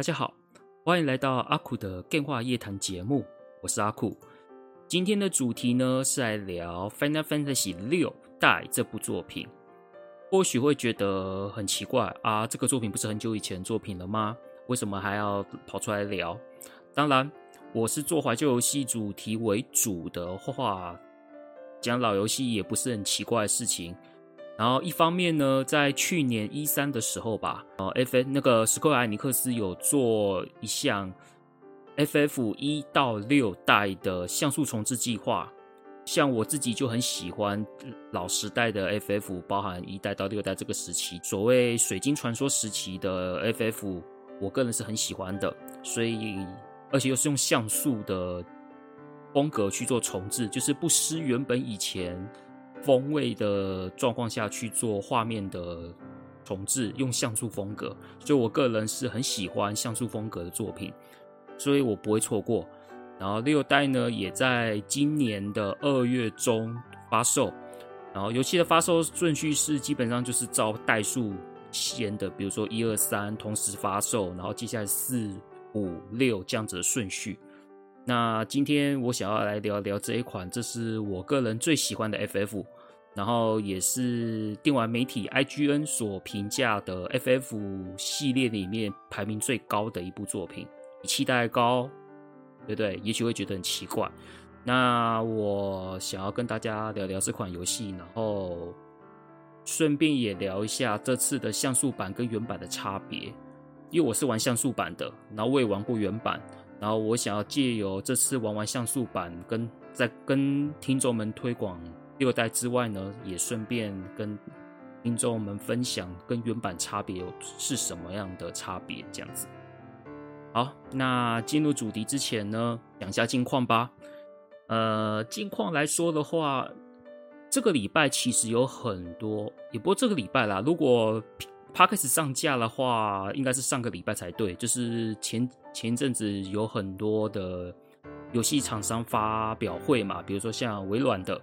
大家好，欢迎来到阿酷的电话夜谈节目，我是阿酷。今天的主题呢是来聊《Final Fantasy 六代》这部作品。或许会觉得很奇怪啊，这个作品不是很久以前作品了吗？为什么还要跑出来聊？当然，我是做怀旧游戏主题为主的话，讲老游戏也不是很奇怪的事情。然后一方面呢，在去年 E3 的时候吧，呃，F 那个史克威尔艾尼克斯有做一项 FF 一到六代的像素重置计划。像我自己就很喜欢老时代的 FF，包含一代到六代这个时期，所谓水晶传说时期的 FF，我个人是很喜欢的。所以，而且又是用像素的风格去做重置，就是不失原本以前。风味的状况下去做画面的重置，用像素风格，所以我个人是很喜欢像素风格的作品，所以我不会错过。然后六代呢，也在今年的二月中发售。然后游戏的发售顺序是基本上就是照代数先的，比如说一二三同时发售，然后接下来四五六这样子的顺序。那今天我想要来聊聊这一款，这是我个人最喜欢的 FF，然后也是电玩媒体 IGN 所评价的 FF 系列里面排名最高的一部作品，期待高，对不对？也许会觉得很奇怪。那我想要跟大家聊聊这款游戏，然后顺便也聊一下这次的像素版跟原版的差别，因为我是玩像素版的，然后我也玩过原版。然后我想要借由这次玩完像素版，跟在跟听众们推广六代之外呢，也顺便跟听众们分享跟原版差别有是什么样的差别，这样子。好，那进入主题之前呢，讲下近况吧。呃，近况来说的话，这个礼拜其实有很多，也不过这个礼拜啦，如果。Podcast 上架的话，应该是上个礼拜才对。就是前前阵子有很多的游戏厂商发表会嘛，比如说像微软的、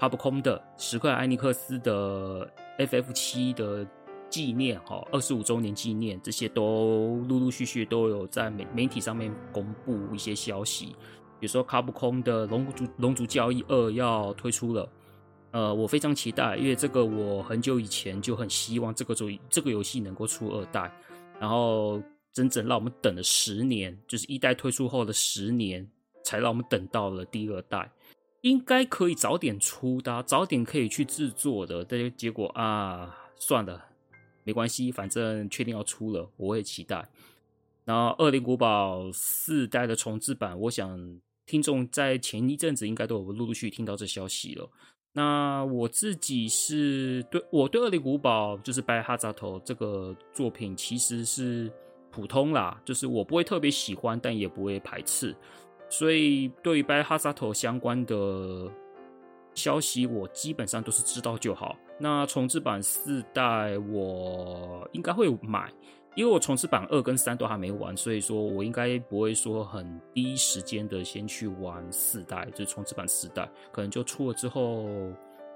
哈布空的、史克艾尼克斯的 FF 七的纪念哈，二十五周年纪念，这些都陆陆续续都有在媒媒体上面公布一些消息。比如说哈布空的《龙族龙族交易二》要推出了。呃，我非常期待，因为这个我很久以前就很希望这个作这个游戏能够出二代，然后整整让我们等了十年，就是一代推出后的十年，才让我们等到了第二代，应该可以早点出的，早点可以去制作的，但结果啊，算了，没关系，反正确定要出了，我也期待。然后《恶灵古堡》四代的重置版，我想听众在前一阵子应该都有陆陆续续听到这消息了。那我自己是对我对《恶灵古堡》就是《Biohazard》这个作品其实是普通啦，就是我不会特别喜欢，但也不会排斥。所以对于《Biohazard》相关的消息，我基本上都是知道就好。那重置版四代我应该会买。因为我重置版二跟三都还没玩，所以说我应该不会说很第一时间的先去玩四代，就是重置版四代，可能就出了之后，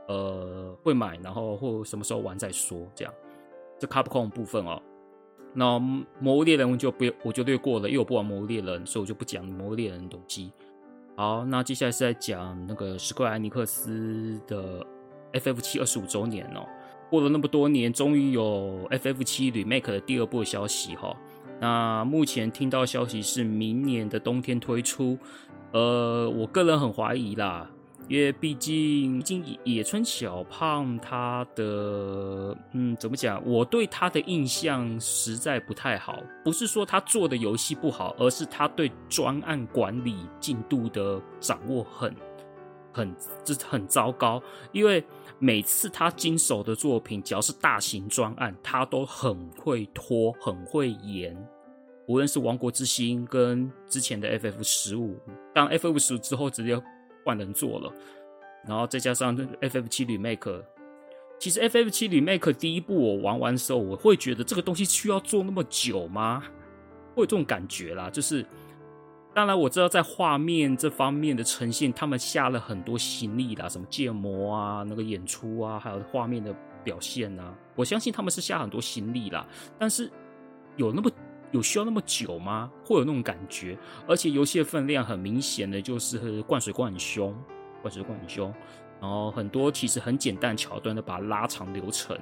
呃，会买，然后或什么时候玩再说，这样。这 Capcom 部分哦，那魔物猎人我就不我就略过了，因为我不玩魔物猎人，所以我就不讲魔物猎人的东西。好，那接下来是在讲那个史克威尔艾尼克斯的 FF 七二十五周年哦。过了那么多年，终于有 FF 七 Remake 的第二部消息哈。那目前听到消息是明年的冬天推出，呃，我个人很怀疑啦，因为毕竟，毕竟野村小胖他的，嗯，怎么讲？我对他的印象实在不太好。不是说他做的游戏不好，而是他对专案管理进度的掌握很。很就是很糟糕，因为每次他经手的作品，只要是大型专案，他都很会拖，很会延，无论是《王国之心》跟之前的 FF 十五，当 FF 十五之后直接换人做了，然后再加上 FF 七 Remake，其实 FF 七 Remake 第一部我玩完的时候，我会觉得这个东西需要做那么久吗？会有这种感觉啦，就是。当然，我知道在画面这方面的呈现，他们下了很多心力啦，什么建模啊、那个演出啊，还有画面的表现啊，我相信他们是下很多心力啦。但是有那么有需要那么久吗？会有那种感觉？而且游戏的分量很明显的就是灌水灌很凶，灌水灌很凶，然后很多其实很简单桥段的把它拉长流程。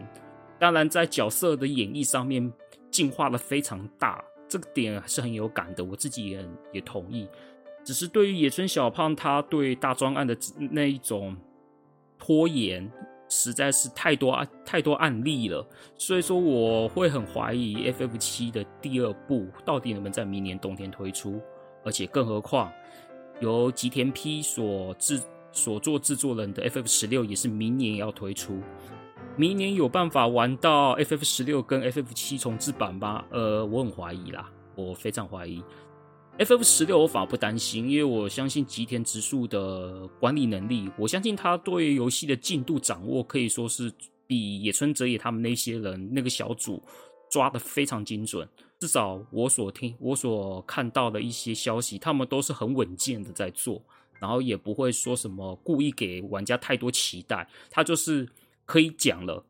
当然，在角色的演绎上面进化的非常大。这个点是很有感的，我自己也也同意。只是对于野村小胖，他对大庄案的那一种拖延，实在是太多，太多案例了。所以说，我会很怀疑 FF 七的第二部到底能不能在明年冬天推出。而且，更何况由吉田 P 所制所做制作人的 FF 十六也是明年要推出。明年有办法玩到 FF 十六跟 FF 七重置版吗？呃，我很怀疑啦，我非常怀疑。FF 十六我反而不担心，因为我相信吉田直树的管理能力，我相信他对游戏的进度掌握可以说是比野村哲也他们那些人那个小组抓得非常精准。至少我所听、我所看到的一些消息，他们都是很稳健的在做，然后也不会说什么故意给玩家太多期待，他就是。可以讲了，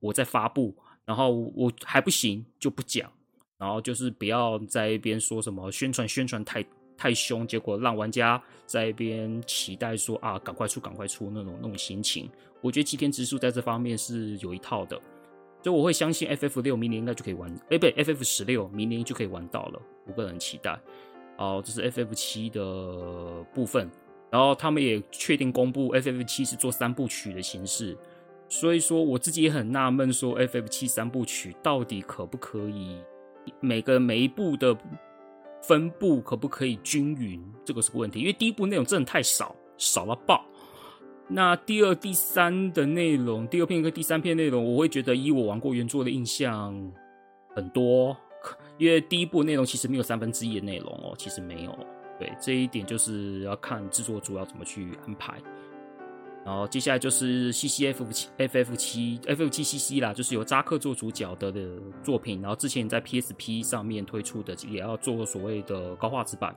我再发布，然后我还不行就不讲，然后就是不要在一边说什么宣传宣传太太凶，结果让玩家在一边期待说啊，赶快出赶快出那种那种心情。我觉得吉田直树在这方面是有一套的，所以我会相信 FF 六明年应该就可以玩，哎，不对，FF 十六明年就可以玩到了，我个人期待。好，这是 FF 七的部分，然后他们也确定公布 FF 七是做三部曲的形式。所以说，我自己也很纳闷，说 FF 七三部曲到底可不可以每个每一部的分布可不可以均匀？这个是个问题，因为第一部内容真的太少，少到爆。那第二、第三的内容，第二片跟第三片内容，我会觉得以我玩过原作的印象很多，因为第一部内容其实没有三分之一的内容哦，其实没有。对，这一点就是要看制作组要怎么去安排。然后接下来就是 C C F 七 F F 七 F F 七 C C 啦，就是由扎克做主角的的作品。然后之前在 P S P 上面推出的，也要做所谓的高画质版。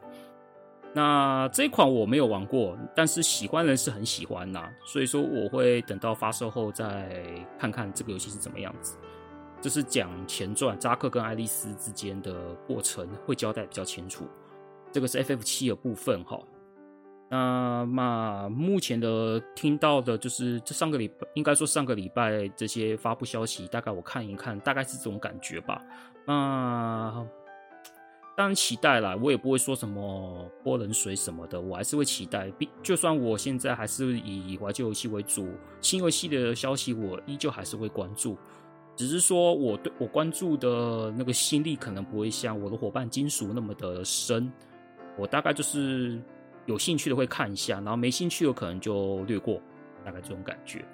那这款我没有玩过，但是喜欢人是很喜欢呐，所以说我会等到发售后再看看这个游戏是怎么样子。这是讲前传，扎克跟爱丽丝之间的过程会交代比较清楚。这个是 F F 七的部分哈。那么目前的听到的就是这上个礼拜，应该说上个礼拜这些发布消息，大概我看一看，大概是这种感觉吧。那当然期待啦，我也不会说什么泼冷水什么的，我还是会期待。毕就算我现在还是以怀旧游戏为主，新游戏的消息我依旧还是会关注，只是说我对我关注的那个心力可能不会像我的伙伴金属那么的深，我大概就是。有兴趣的会看一下，然后没兴趣的可能就略过，大概这种感觉。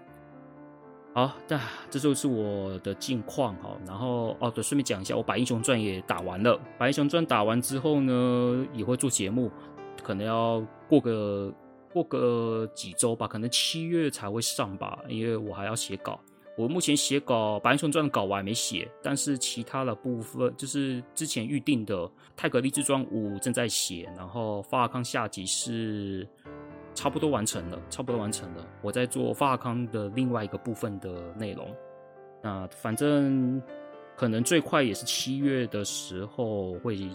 好，那这就是我的近况哈。然后哦，对，顺便讲一下，我把英雄传也打完了。把英雄传打完之后呢，也会做节目，可能要过个过个几周吧，可能七月才会上吧，因为我还要写稿。我目前写稿，白英雄传的稿我还没写，但是其他的部分就是之前预定的《太合立志传五》正在写，然后法尔康下集是差不多完成了，差不多完成了。我在做法尔康的另外一个部分的内容，那反正可能最快也是七月的时候会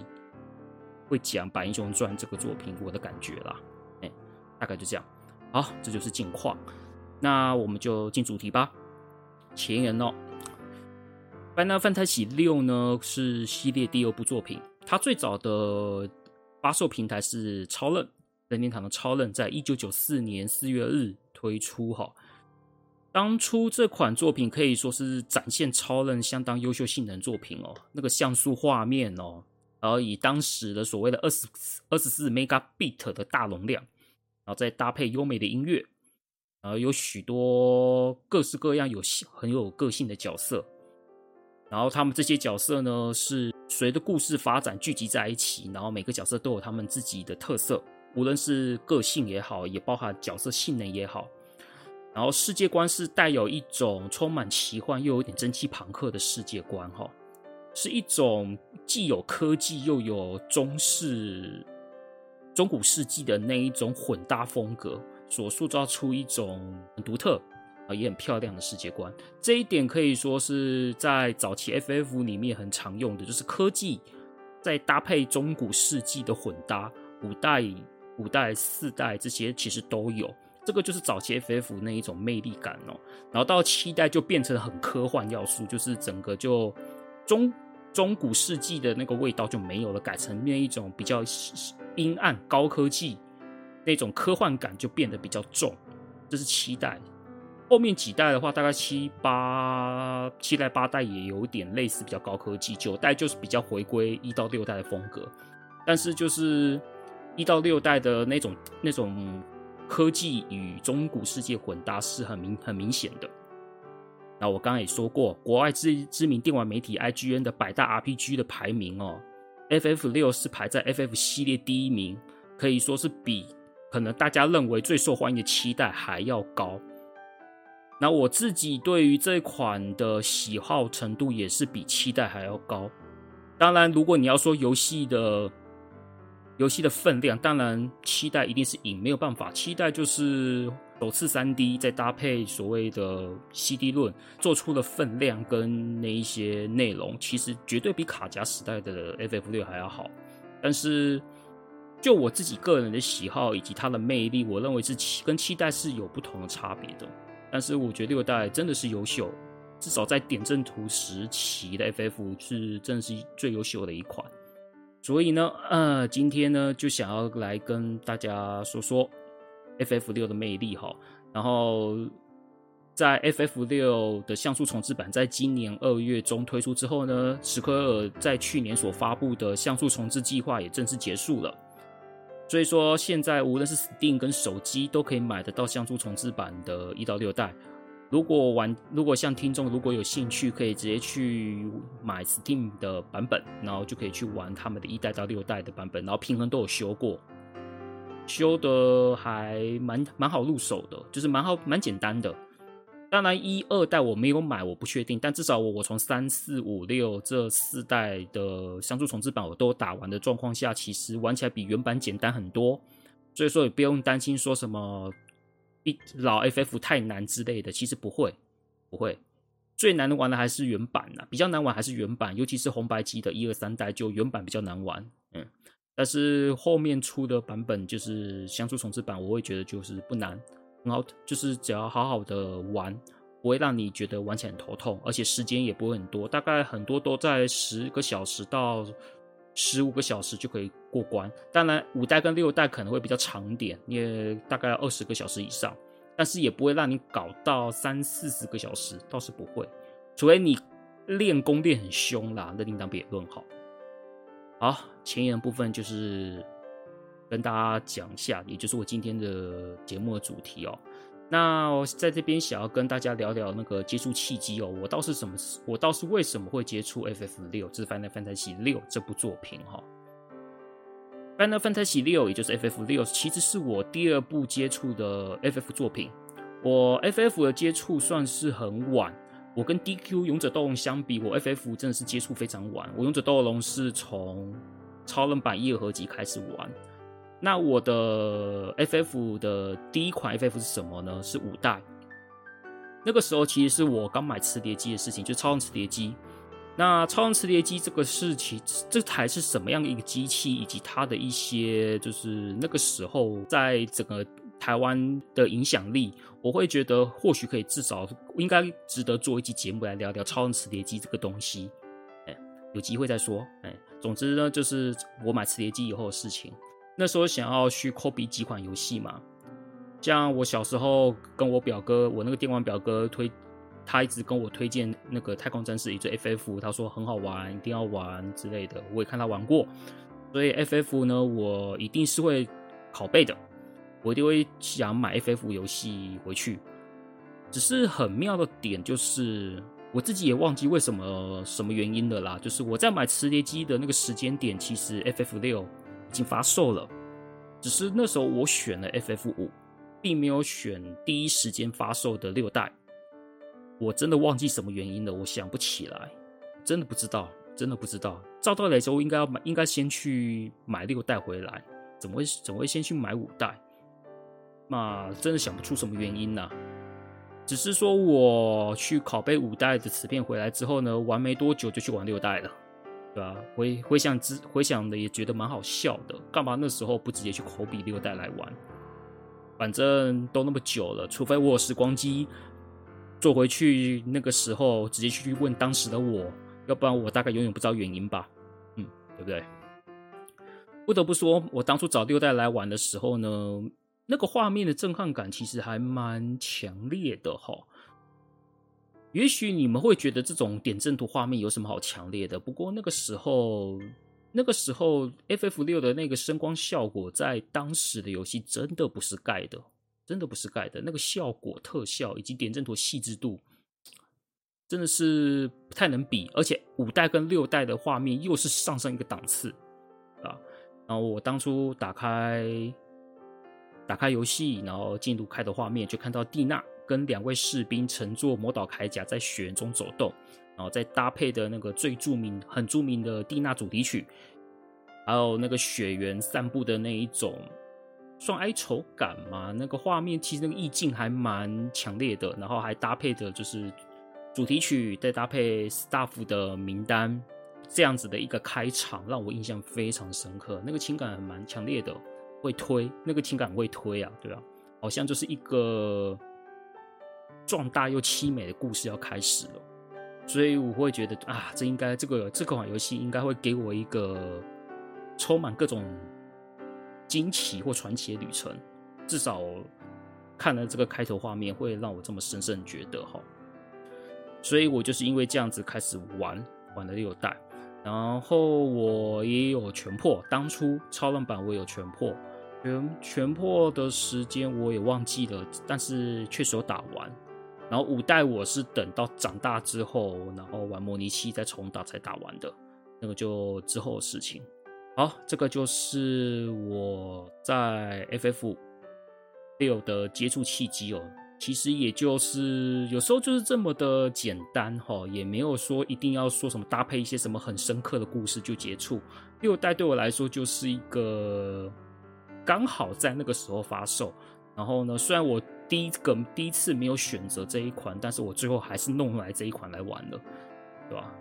会讲《白英雄传》这个作品，我的感觉啦，哎，大概就这样。好，这就是近况，那我们就进主题吧。前言哦，《Final Fantasy 六》呢是系列第二部作品，它最早的发售平台是超任，任天堂的超任，在一九九四年四月日推出哈。当初这款作品可以说是展现超任相当优秀性能作品哦，那个像素画面哦，然后以当时的所谓的二十二十四 megabit 的大容量，然后再搭配优美的音乐。呃，有许多各式各样有很有个性的角色，然后他们这些角色呢，是随着故事发展聚集在一起，然后每个角色都有他们自己的特色，无论是个性也好，也包含角色性能也好。然后世界观是带有一种充满奇幻又有点蒸汽朋克的世界观，哈，是一种既有科技又有中世、中古世纪的那一种混搭风格，所塑造出一种很独特啊也很漂亮的世界观。这一点可以说是在早期 FF 里面很常用的，就是科技再搭配中古世纪的混搭，五代、五代、四代这些其实都有。这个就是早期 FF 那一种魅力感哦，然后到七代就变成很科幻要素，就是整个就中中古世纪的那个味道就没有了，改成那一种比较阴暗高科技那种科幻感就变得比较重。这是七代，后面几代的话，大概七八七代八代也有点类似比较高科技，九代就是比较回归一到六代的风格，但是就是一到六代的那种那种。科技与中古世界混搭是很明很明显的。那我刚刚也说过，国外知知名电玩媒体 IGN 的百大 RPG 的排名哦，FF 六是排在 FF 系列第一名，可以说是比可能大家认为最受欢迎的期待还要高。那我自己对于这款的喜好程度也是比期待还要高。当然，如果你要说游戏的。游戏的分量，当然期待一定是赢，没有办法。期待就是首次三 D，再搭配所谓的 CD 论，做出的分量跟那一些内容，其实绝对比卡夹时代的 FF 六还要好。但是就我自己个人的喜好以及它的魅力，我认为是七跟七代是有不同的差别的。但是我觉得六代真的是优秀，至少在点阵图时期的 FF 是真的是最优秀的一款。所以呢，呃，今天呢就想要来跟大家说说 FF 六的魅力哈。然后在 FF 六的像素重置版在今年二月中推出之后呢，史克尔在去年所发布的像素重置计划也正式结束了。所以说，现在无论是 Steam 跟手机都可以买得到像素重置版的一到六代。如果玩，如果像听众如果有兴趣，可以直接去买 Steam 的版本，然后就可以去玩他们的一代到六代的版本，然后平衡都有修过，修的还蛮蛮好入手的，就是蛮好蛮简单的。当然一二代我没有买，我不确定，但至少我我从三四五六这四代的像素重置版我都打完的状况下，其实玩起来比原版简单很多，所以说也不用担心说什么一。老 FF 太难之类的，其实不会，不会。最难玩的还是原版呐，比较难玩还是原版，尤其是红白机的一二三代，就原版比较难玩。嗯，但是后面出的版本就是像素重置版，我会觉得就是不难，很好，就是只要好好的玩，不会让你觉得玩起来很头痛，而且时间也不会很多，大概很多都在十个小时到十五个小时就可以过关，当然五代跟六代可能会比较长点，也大概二十个小时以上，但是也不会让你搞到三四十个小时，倒是不会，除非你练功练很凶啦，那另当别论。好，好，前言部分就是跟大家讲一下，也就是我今天的节目的主题哦。那我在这边想要跟大家聊聊那个接触契机哦，我倒是什么，我倒是为什么会接触 FF 六，就是《Final Fantasy 六》这部作品哈。《Final Fantasy 六》也就是 FF 六，其实是我第二部接触的 FF 作品。我 FF 的接触算是很晚，我跟 DQ 勇者斗龙相比，我 FF 真的是接触非常晚。我勇者斗龙是从超人版一二合集开始玩。那我的 FF 的第一款 FF 是什么呢？是五代。那个时候其实是我刚买磁碟机的事情，就超人磁碟机。那超人磁碟机这个事情，这台是什么样的一个机器，以及它的一些就是那个时候在整个台湾的影响力，我会觉得或许可以至少应该值得做一期节目来聊聊超人磁碟机这个东西。哎，有机会再说。哎，总之呢，就是我买磁碟机以后的事情。那时候想要去 copy 几款游戏嘛，像我小时候跟我表哥，我那个电玩表哥推，他一直跟我推荐那个太空战士，也就 FF，他说很好玩，一定要玩之类的。我也看他玩过，所以 FF 呢，我一定是会拷贝的，我一定会想买 FF 游戏回去。只是很妙的点就是，我自己也忘记为什么什么原因了啦。就是我在买磁碟机的那个时间点，其实 FF 六已经发售了，只是那时候我选了 FF 五，并没有选第一时间发售的六代。我真的忘记什么原因了，我想不起来，真的不知道，真的不知道。照道理说，我应该要买，应该先去买六代回来，怎么会怎么会先去买五代？那真的想不出什么原因呢、只是说我去拷贝五代的磁片回来之后呢，玩没多久就去玩六代了，对吧？回回想之回想的也觉得蛮好笑的，干嘛那时候不直接去口笔六代来玩？反正都那么久了，除非我有时光机坐回去那个时候，直接去问当时的我，要不然我大概永远不知道原因吧。嗯，对不对？不得不说，我当初找六代来玩的时候呢。那个画面的震撼感其实还蛮强烈的哈。也许你们会觉得这种点阵图画面有什么好强烈的？不过那个时候，那个时候 FF 六的那个声光效果，在当时的游戏真的不是盖的，真的不是盖的。那个效果、特效以及点阵图细致度，真的是不太能比。而且五代跟六代的画面又是上升一个档次啊。然后我当初打开。打开游戏，然后进入开的画面，就看到蒂娜跟两位士兵乘坐魔导铠甲在雪原中走动，然后再搭配的那个最著名、很著名的蒂娜主题曲，还有那个雪原散步的那一种，算哀愁感嘛？那个画面其实那个意境还蛮强烈的，然后还搭配的就是主题曲，再搭配 staff 的名单，这样子的一个开场，让我印象非常深刻，那个情感还蛮强烈的。会推那个情感会推啊，对啊？好像就是一个壮大又凄美的故事要开始了，所以我会觉得啊，这应该这个这款游戏应该会给我一个充满各种惊奇或传奇的旅程。至少看了这个开头画面，会让我这么深深觉得哈。所以我就是因为这样子开始玩玩了六代，然后我也有全破，当初超浪版我有全破。全全破的时间我也忘记了，但是确实有打完。然后五代我是等到长大之后，然后玩模拟器再重打才打完的，那个就之后的事情。好，这个就是我在 FF 六的接触契机哦。其实也就是有时候就是这么的简单哈，也没有说一定要说什么搭配一些什么很深刻的故事就接触。六代对我来说就是一个。刚好在那个时候发售，然后呢，虽然我第一个第一次没有选择这一款，但是我最后还是弄来这一款来玩了，对吧？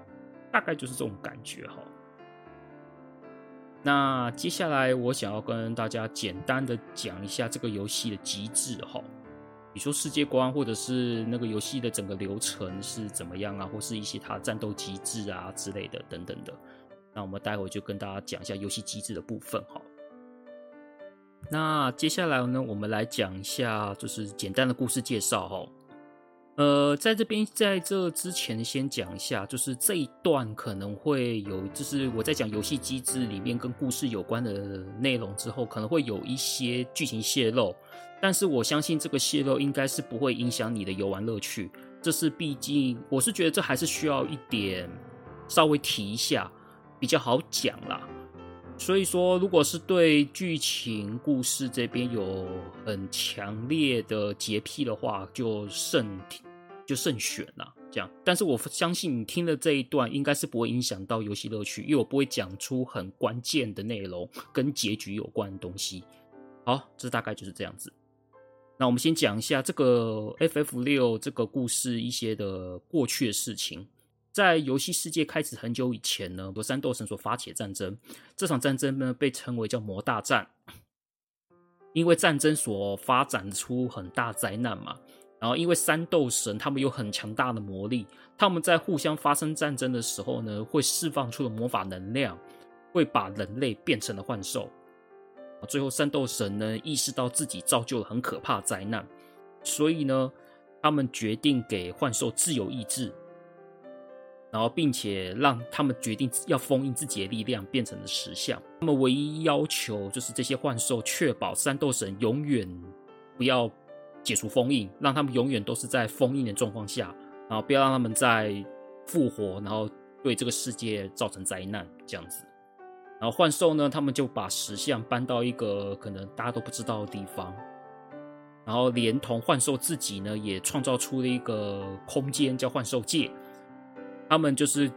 大概就是这种感觉哈。那接下来我想要跟大家简单的讲一下这个游戏的机制哈，你说世界观或者是那个游戏的整个流程是怎么样啊，或是一些它战斗机制啊之类的等等的。那我们待会就跟大家讲一下游戏机制的部分哈。那接下来呢，我们来讲一下，就是简单的故事介绍哈。呃，在这边在这之前先讲一下，就是这一段可能会有，就是我在讲游戏机制里面跟故事有关的内容之后，可能会有一些剧情泄露，但是我相信这个泄露应该是不会影响你的游玩乐趣。这是毕竟，我是觉得这还是需要一点稍微提一下，比较好讲啦。所以说，如果是对剧情故事这边有很强烈的洁癖的话，就慎就慎选了。这样，但是我相信你听了这一段，应该是不会影响到游戏乐趣，因为我不会讲出很关键的内容跟结局有关的东西。好，这大概就是这样子。那我们先讲一下这个 FF 六这个故事一些的过去的事情。在游戏世界开始很久以前呢，由三斗神所发起的战争，这场战争呢被称为叫魔大战，因为战争所发展出很大灾难嘛。然后因为三斗神他们有很强大的魔力，他们在互相发生战争的时候呢，会释放出了魔法能量，会把人类变成了幻兽。最后三斗神呢意识到自己造就了很可怕的灾难，所以呢，他们决定给幻兽自由意志。然后，并且让他们决定要封印自己的力量，变成了石像。他们唯一要求就是这些幻兽确保三斗神永远不要解除封印，让他们永远都是在封印的状况下，然后不要让他们再复活，然后对这个世界造成灾难这样子。然后幻兽呢，他们就把石像搬到一个可能大家都不知道的地方，然后连同幻兽自己呢，也创造出了一个空间叫幻兽界。他们就是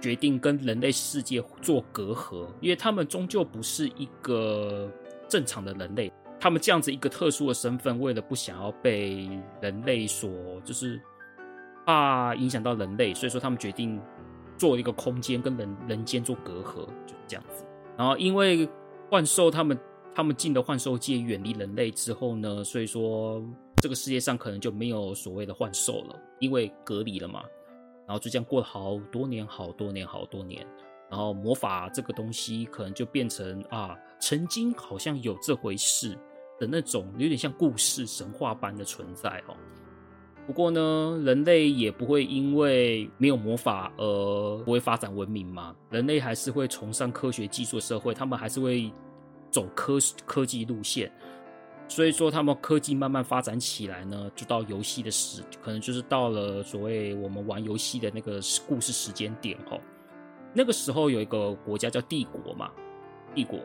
决定跟人类世界做隔阂，因为他们终究不是一个正常的人类。他们这样子一个特殊的身份，为了不想要被人类所就是怕影响到人类，所以说他们决定做一个空间跟人人间做隔阂，就这样子。然后因为幻兽他们他们进了幻兽界，远离人类之后呢，所以说这个世界上可能就没有所谓的幻兽了，因为隔离了嘛。然后就这样过了好多年，好多年，好多年。然后魔法这个东西可能就变成啊，曾经好像有这回事。的那种有点像故事神话般的存在哦。不过呢，人类也不会因为没有魔法而不会发展文明嘛。人类还是会崇尚科学技术社会，他们还是会走科科技路线。所以说，他们科技慢慢发展起来呢，就到游戏的时，可能就是到了所谓我们玩游戏的那个故事时间点哦。那个时候有一个国家叫帝国嘛，帝国。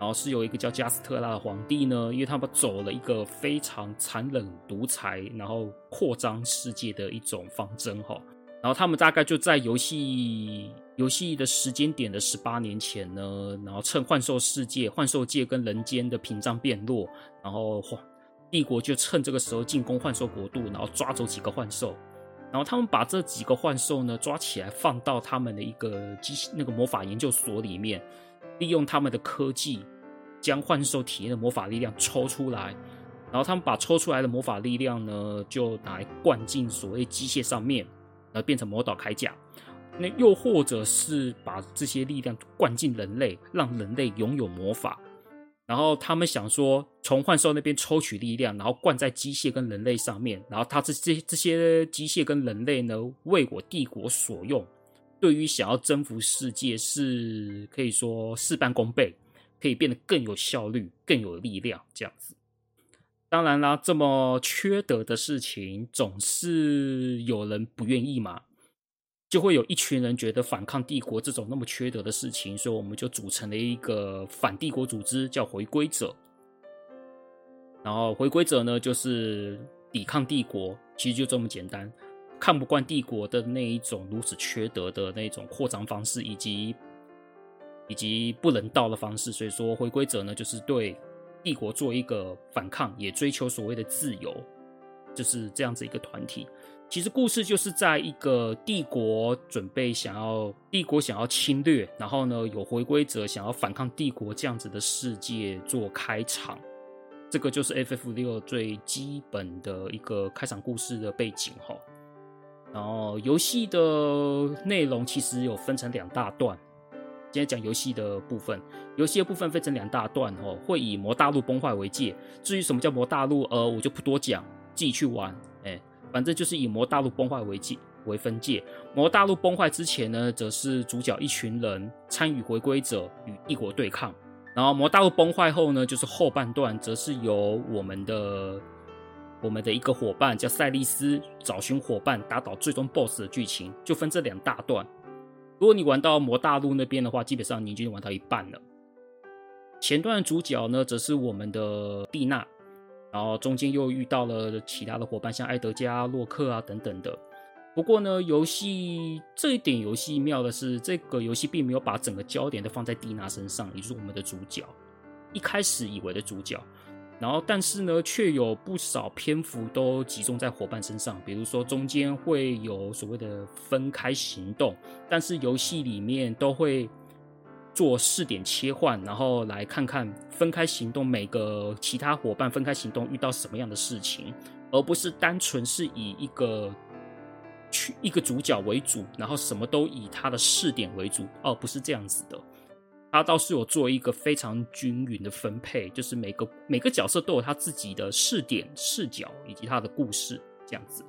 然后是有一个叫加斯特拉的皇帝呢，因为他们走了一个非常残忍独裁，然后扩张世界的一种方针哈。然后他们大概就在游戏游戏的时间点的十八年前呢，然后趁幻兽世界、幻兽界跟人间的屏障变弱，然后帝国就趁这个时候进攻幻兽国度，然后抓走几个幻兽。然后他们把这几个幻兽呢抓起来，放到他们的一个机那个魔法研究所里面。利用他们的科技，将幻兽体内的魔法力量抽出来，然后他们把抽出来的魔法力量呢，就拿来灌进所谓机械上面，然后变成魔导铠甲。那又或者是把这些力量灌进人类，让人类拥有魔法。然后他们想说，从幻兽那边抽取力量，然后灌在机械跟人类上面，然后他这这这些机械跟人类呢，为我帝国所用。对于想要征服世界，是可以说事半功倍，可以变得更有效率、更有力量这样子。当然啦，这么缺德的事情，总是有人不愿意嘛，就会有一群人觉得反抗帝国这种那么缺德的事情，所以我们就组成了一个反帝国组织，叫回归者。然后回归者呢，就是抵抗帝国，其实就这么简单。看不惯帝国的那一种如此缺德的那种扩张方式，以及以及不人道的方式，所以说回归者呢，就是对帝国做一个反抗，也追求所谓的自由，就是这样子一个团体。其实故事就是在一个帝国准备想要帝国想要侵略，然后呢有回归者想要反抗帝国这样子的世界做开场。这个就是 FF6 最基本的一个开场故事的背景哈。然后游戏的内容其实有分成两大段，今天讲游戏的部分。游戏的部分分成两大段哦，会以魔大陆崩坏为界。至于什么叫魔大陆，呃，我就不多讲，自己去玩。反正就是以魔大陆崩坏为界为分界。魔大陆崩坏之前呢，则是主角一群人参与回归者与帝国对抗。然后魔大陆崩坏后呢，就是后半段，则是由我们的。我们的一个伙伴叫赛利斯，找寻伙伴打倒最终 BOSS 的剧情就分这两大段。如果你玩到魔大陆那边的话，基本上你已经玩到一半了。前段主角呢，则是我们的蒂娜，然后中间又遇到了其他的伙伴，像艾德加、洛克啊等等的。不过呢，游戏这一点游戏妙的是，这个游戏并没有把整个焦点都放在蒂娜身上，也就是我们的主角。一开始以为的主角。然后，但是呢，却有不少篇幅都集中在伙伴身上。比如说，中间会有所谓的分开行动，但是游戏里面都会做试点切换，然后来看看分开行动每个其他伙伴分开行动遇到什么样的事情，而不是单纯是以一个去一个主角为主，然后什么都以他的试点为主。哦，不是这样子的。他倒是有做一个非常均匀的分配，就是每个每个角色都有他自己的试点、视角以及他的故事这样子。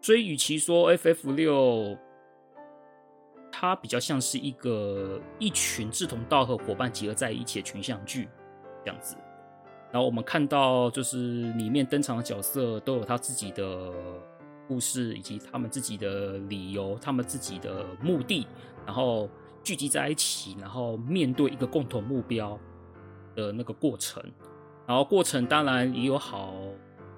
所以，与其说 FF 六，它比较像是一个一群志同道合伙伴结合在一起的群像剧这样子。然后我们看到，就是里面登场的角色都有他自己的故事以及他们自己的理由、他们自己的目的，然后聚集在一起，然后面对一个共同目标的那个过程。然后过程当然也有好，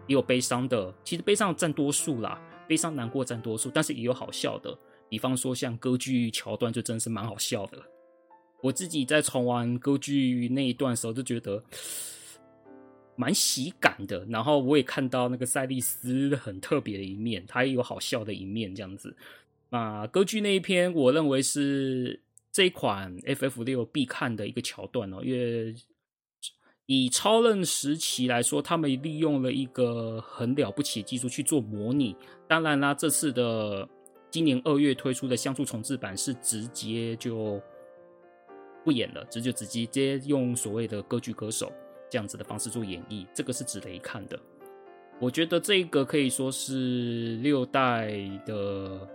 也有悲伤的。其实悲伤占多数啦，悲伤难过占多数，但是也有好笑的。比方说像歌剧桥段，就真是蛮好笑的。我自己在重玩歌剧那一段的时候，就觉得蛮喜感的。然后我也看到那个赛利斯很特别的一面，他也有好笑的一面，这样子。那歌剧那一篇，我认为是这一款 FF 六必看的一个桥段哦。因为以超任时期来说，他们利用了一个很了不起的技术去做模拟。当然啦，这次的今年二月推出的像素重制版是直接就。不演了，直接直接用所谓的歌剧歌手这样子的方式做演绎，这个是值得一看的。我觉得这个可以说是六代的，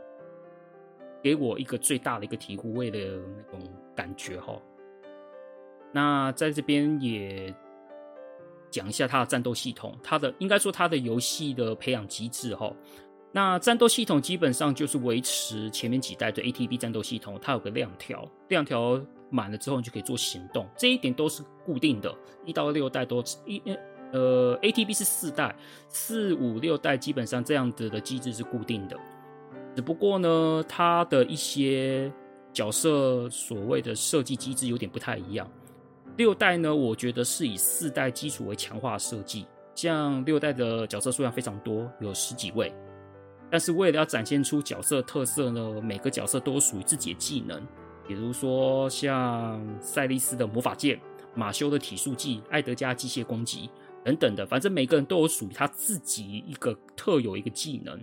给我一个最大的一个醍醐味的那种感觉哈。那在这边也讲一下它的战斗系统，它的应该说它的游戏的培养机制哈。那战斗系统基本上就是维持前面几代的 ATB 战斗系统，它有个亮条，亮条。满了之后，你就可以做行动，这一点都是固定的。一到六代都一呃，ATB 是四代，四五六代基本上这样子的机制是固定的。只不过呢，它的一些角色所谓的设计机制有点不太一样。六代呢，我觉得是以四代基础为强化设计，像六代的角色数量非常多，有十几位。但是为了要展现出角色特色呢，每个角色都有属于自己的技能。比如说像赛利斯的魔法剑、马修的体术技、艾德加机械攻击等等的，反正每个人都有属于他自己一个特有一个技能。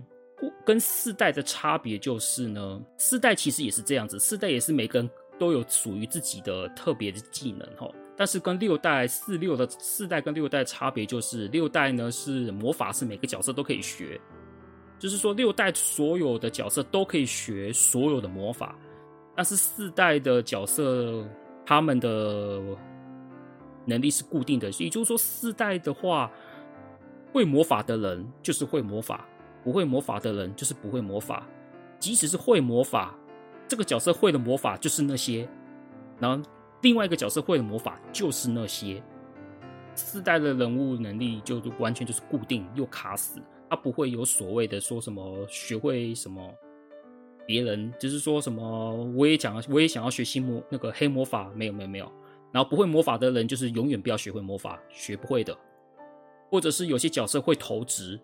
跟四代的差别就是呢，四代其实也是这样子，四代也是每个人都有属于自己的特别的技能哈。但是跟六代四六的四代跟六代的差别就是，六代呢是魔法是每个角色都可以学，就是说六代所有的角色都可以学所有的魔法。但是四代的角色，他们的能力是固定的，也就是说，四代的话，会魔法的人就是会魔法，不会魔法的人就是不会魔法。即使是会魔法，这个角色会的魔法就是那些，然后另外一个角色会的魔法就是那些。四代的人物能力就完全就是固定又卡死，他不会有所谓的说什么学会什么。别人就是说什么，我也想要，我也想要学新魔那个黑魔法，没有没有没有。然后不会魔法的人，就是永远不要学会魔法，学不会的。或者是有些角色会投掷，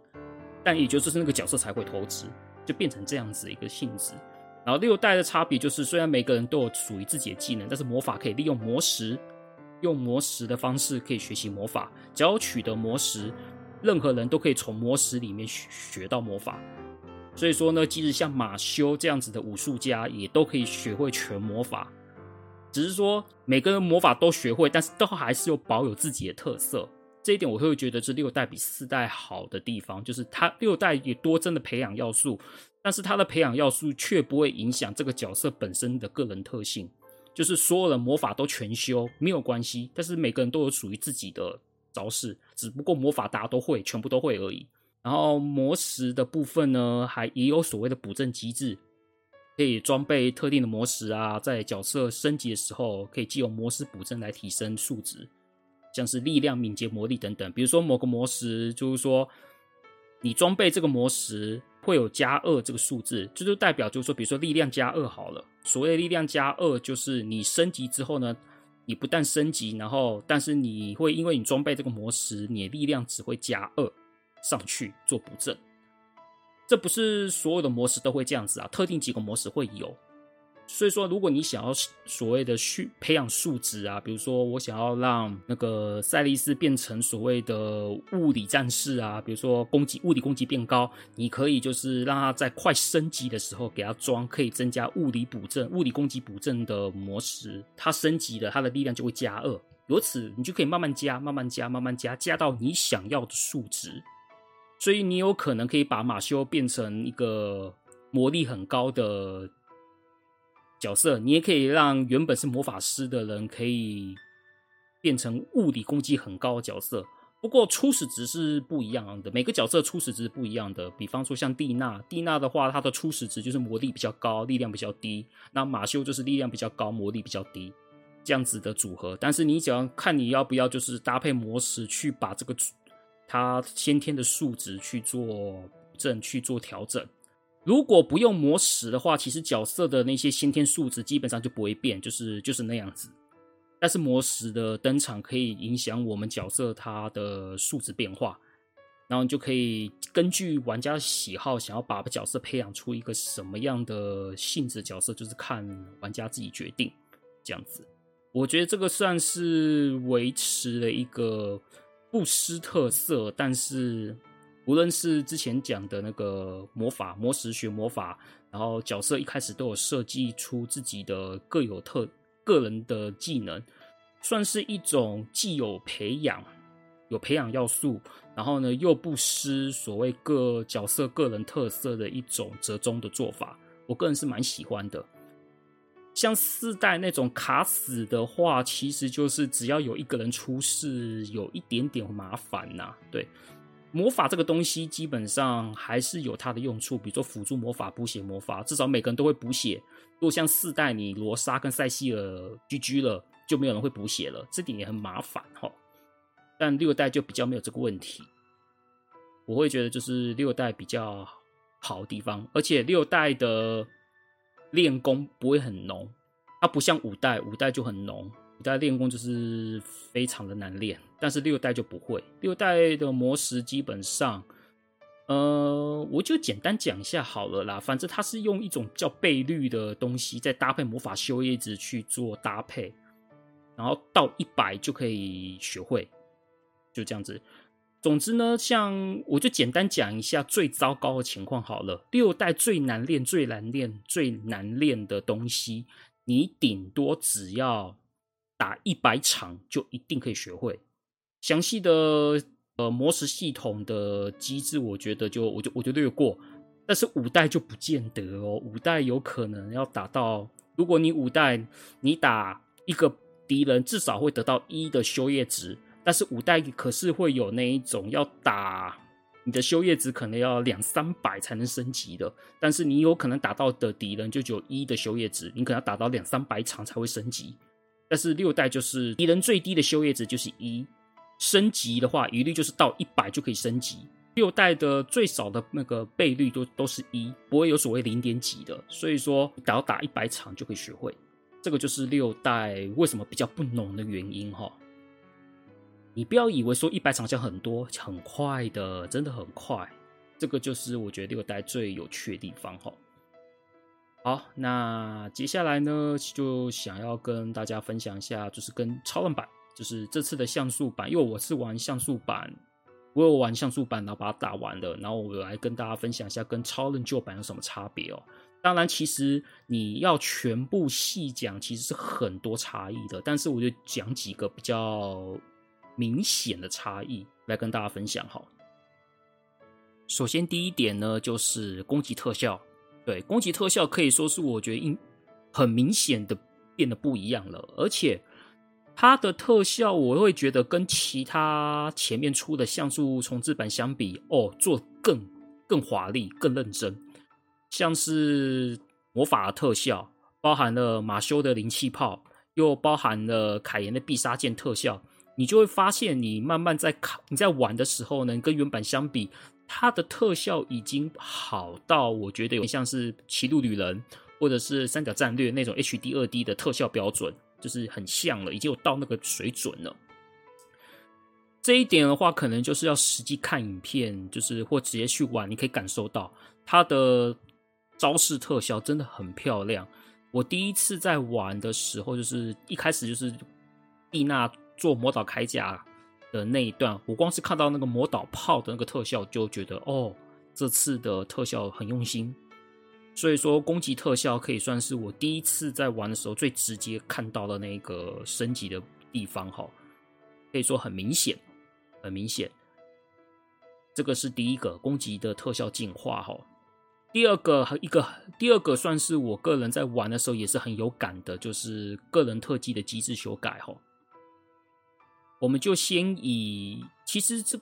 但也就是那个角色才会投掷，就变成这样子一个性质。然后六代的差别就是，虽然每个人都有属于自己的技能，但是魔法可以利用魔石，用魔石的方式可以学习魔法。只要取得魔石，任何人都可以从魔石里面学学到魔法。所以说呢，即使像马修这样子的武术家，也都可以学会全魔法。只是说每个人魔法都学会，但是都还是有保有自己的特色。这一点我会觉得这六代比四代好的地方，就是它六代也多增了培养要素，但是它的培养要素却不会影响这个角色本身的个人特性。就是所有人魔法都全修没有关系，但是每个人都有属于自己的招式，只不过魔法大家都会，全部都会而已。然后魔石的部分呢，还也有所谓的补正机制，可以装备特定的魔石啊，在角色升级的时候，可以借由魔石补正来提升数值，像是力量、敏捷、魔力等等。比如说某个魔石，就是说你装备这个魔石会有加二这个数字，这就代表就是说，比如说力量加二好了。所谓力量加二，就是你升级之后呢，你不但升级，然后但是你会因为你装备这个魔石，你的力量只会加二。上去做补正，这不是所有的魔石都会这样子啊，特定几个魔石会有。所以说，如果你想要所谓的去培养数值啊，比如说我想要让那个赛利斯变成所谓的物理战士啊，比如说攻击物理攻击变高，你可以就是让他在快升级的时候给他装可以增加物理补正、物理攻击补正的模式，他升级了，他的力量就会加二，由此你就可以慢慢加、慢慢加、慢慢加，加到你想要的数值。所以你有可能可以把马修变成一个魔力很高的角色，你也可以让原本是魔法师的人可以变成物理攻击很高的角色，不过初始值是不一样的，每个角色初始值不一样的。比方说像蒂娜，蒂娜的话，她的初始值就是魔力比较高，力量比较低。那马修就是力量比较高，魔力比较低，这样子的组合。但是你只要看你要不要就是搭配魔石去把这个它先天的数值去做正去做调整。如果不用魔石的话，其实角色的那些先天数值基本上就不会变，就是就是那样子。但是魔石的登场可以影响我们角色它的数值变化，然后你就可以根据玩家喜好，想要把角色培养出一个什么样的性质角色，就是看玩家自己决定。这样子，我觉得这个算是维持了一个不失特色，但是无论是之前讲的那个魔法魔石学魔法，然后角色一开始都有设计出自己的各有特。个人的技能算是一种既有培养、有培养要素，然后呢又不失所谓各角色个人特色的一种折中的做法。我个人是蛮喜欢的。像四代那种卡死的话，其实就是只要有一个人出事，有一点点麻烦呐、啊。对，魔法这个东西基本上还是有它的用处，比如说辅助魔法、补血魔法，至少每个人都会补血。如果像四代你罗莎跟塞西尔 GG 了，就没有人会补血了，这点也很麻烦哈。但六代就比较没有这个问题，我会觉得就是六代比较好的地方，而且六代的练功不会很浓，它不像五代，五代就很浓，五代练功就是非常的难练，但是六代就不会，六代的魔石基本上。呃，我就简单讲一下好了啦。反正它是用一种叫倍率的东西，再搭配魔法修业值去做搭配，然后到一百就可以学会，就这样子。总之呢，像我就简单讲一下最糟糕的情况好了。六代最难练、最难练、最难练的东西，你顶多只要打一百场就一定可以学会。详细的。呃，魔石系统的机制，我觉得就我就我就略过，但是五代就不见得哦。五代有可能要打到，如果你五代你打一个敌人，至少会得到一的修业值，但是五代可是会有那一种要打你的修业值可能要两三百才能升级的，但是你有可能打到的敌人就只有一的修业值，你可能要打到两三百场才会升级。但是六代就是敌人最低的修业值就是一。升级的话，一律就是到一百就可以升级。六代的最少的那个倍率都都是一，不会有所谓零点几的。所以说，只要打一百场就可以学会。这个就是六代为什么比较不浓的原因哈。你不要以为说一百场像很多，很快的，真的很快。这个就是我觉得六代最有趣的地方哈。好，那接下来呢，就想要跟大家分享一下，就是跟超人版。就是这次的像素版，因为我是玩像素版，我有玩像素版，然后把它打完了，然后我来跟大家分享一下跟超人旧版有什么差别哦。当然，其实你要全部细讲，其实是很多差异的，但是我就讲几个比较明显的差异来跟大家分享哈。首先，第一点呢，就是攻击特效，对，攻击特效可以说是我觉得应很明显的变得不一样了，而且。它的特效，我会觉得跟其他前面出的像素重制版相比，哦，做更更华丽、更认真。像是魔法的特效，包含了马修的灵气炮，又包含了凯炎的必杀剑特效，你就会发现，你慢慢在看你在玩的时候呢，跟原版相比，它的特效已经好到我觉得有点像是《骑路旅人》或者是《三角战略》那种 HD 二 D 的特效标准。就是很像了，已经有到那个水准了。这一点的话，可能就是要实际看影片，就是或直接去玩，你可以感受到它的招式特效真的很漂亮。我第一次在玩的时候，就是一开始就是蒂娜做魔导铠甲的那一段，我光是看到那个魔导炮的那个特效，就觉得哦，这次的特效很用心。所以说，攻击特效可以算是我第一次在玩的时候最直接看到的那个升级的地方哈，可以说很明显，很明显。这个是第一个攻击的特效进化哈。第二个一个第二个算是我个人在玩的时候也是很有感的，就是个人特技的机制修改哈。我们就先以，其实这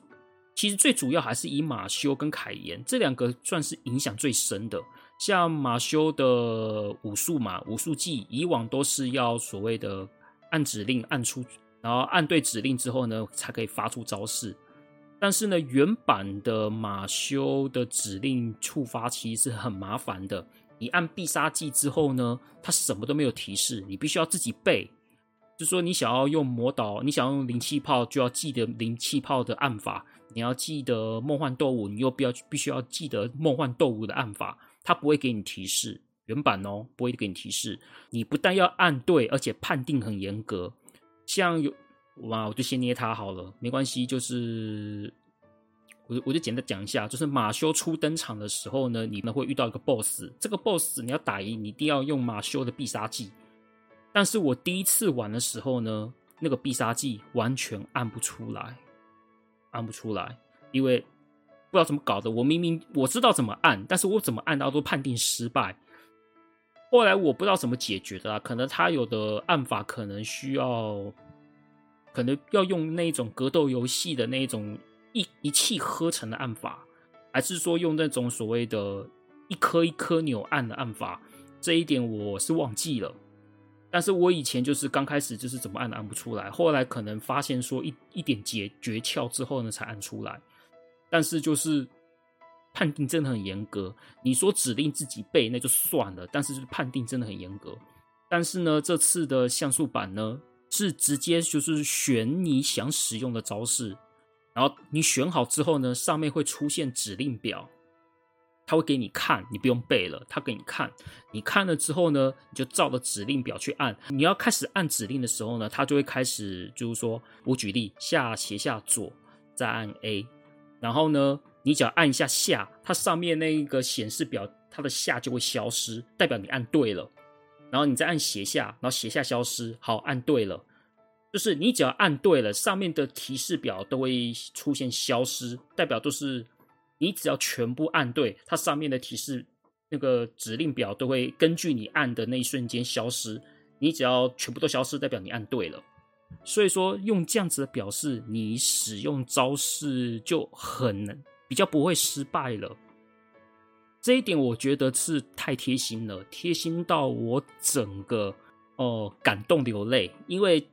其实最主要还是以马修跟凯岩这两个算是影响最深的。像马修的武术嘛，武术技以往都是要所谓的按指令按出，然后按对指令之后呢，才可以发出招式。但是呢，原版的马修的指令触发其实是很麻烦的。你按必杀技之后呢，它什么都没有提示，你必须要自己背。就说你想要用魔导，你想要用灵气炮，就要记得灵气炮的按法；你要记得梦幻斗舞，你又必要必须要记得梦幻斗舞的按法。它不会给你提示，原版哦，不会给你提示。你不但要按对，而且判定很严格。像有哇，我就先捏它好了，没关系。就是我我就简单讲一下，就是马修初登场的时候呢，你们会遇到一个 BOSS。这个 BOSS 你要打赢，你一定要用马修的必杀技。但是我第一次玩的时候呢，那个必杀技完全按不出来，按不出来，因为。不知道怎么搞的，我明明我知道怎么按，但是我怎么按到都判定失败。后来我不知道怎么解决的啊，可能他有的按法可能需要，可能要用那种格斗游戏的那种一一气呵成的按法，还是说用那种所谓的一颗一颗钮按的按法？这一点我是忘记了。但是我以前就是刚开始就是怎么按都按不出来，后来可能发现说一一点诀诀窍之后呢，才按出来。但是就是判定真的很严格，你说指令自己背那就算了，但是就是判定真的很严格。但是呢，这次的像素版呢是直接就是选你想使用的招式，然后你选好之后呢，上面会出现指令表，他会给你看，你不用背了，他给你看，你看了之后呢，你就照着指令表去按。你要开始按指令的时候呢，他就会开始就是说，我举例下斜下左，再按 A。然后呢，你只要按一下下，它上面那个显示表，它的下就会消失，代表你按对了。然后你再按斜下，然后斜下消失，好，按对了。就是你只要按对了，上面的提示表都会出现消失，代表都是你只要全部按对，它上面的提示那个指令表都会根据你按的那一瞬间消失。你只要全部都消失，代表你按对了。所以说，用这样子的表示，你使用招式就很比较不会失败了。这一点我觉得是太贴心了，贴心到我整个哦、感动流泪。因为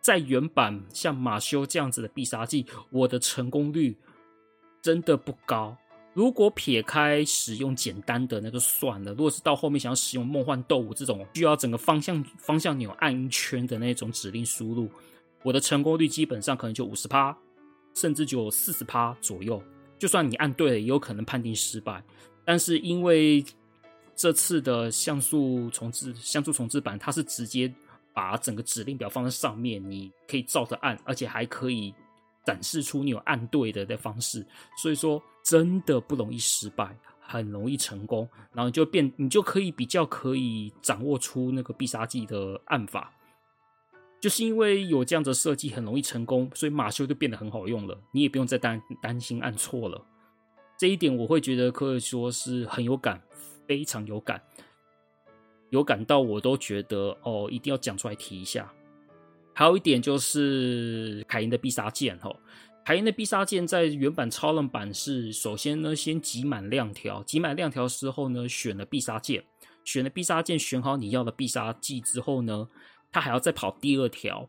在原版像马修这样子的必杀技，我的成功率真的不高。如果撇开使用简单的那就算了，如果是到后面想要使用梦幻斗舞这种需要整个方向方向钮按一圈的那种指令输入，我的成功率基本上可能就五十趴，甚至就四十趴左右。就算你按对了，也有可能判定失败。但是因为这次的像素重置像素重置版，它是直接把整个指令表放在上面，你可以照着按，而且还可以展示出你有按对的的方式，所以说。真的不容易失败，很容易成功，然后就变，你就可以比较可以掌握出那个必杀技的按法，就是因为有这样的设计，很容易成功，所以马修就变得很好用了，你也不用再担担心按错了。这一点我会觉得可以说是很有感，非常有感，有感到我都觉得哦，一定要讲出来提一下。还有一点就是凯因的必杀剑吼。凯因的必杀剑在原版超人版是首先呢，先集满亮条，集满亮条之后呢，选了必杀剑，选了必杀剑，选好你要的必杀技之后呢，他还要再跑第二条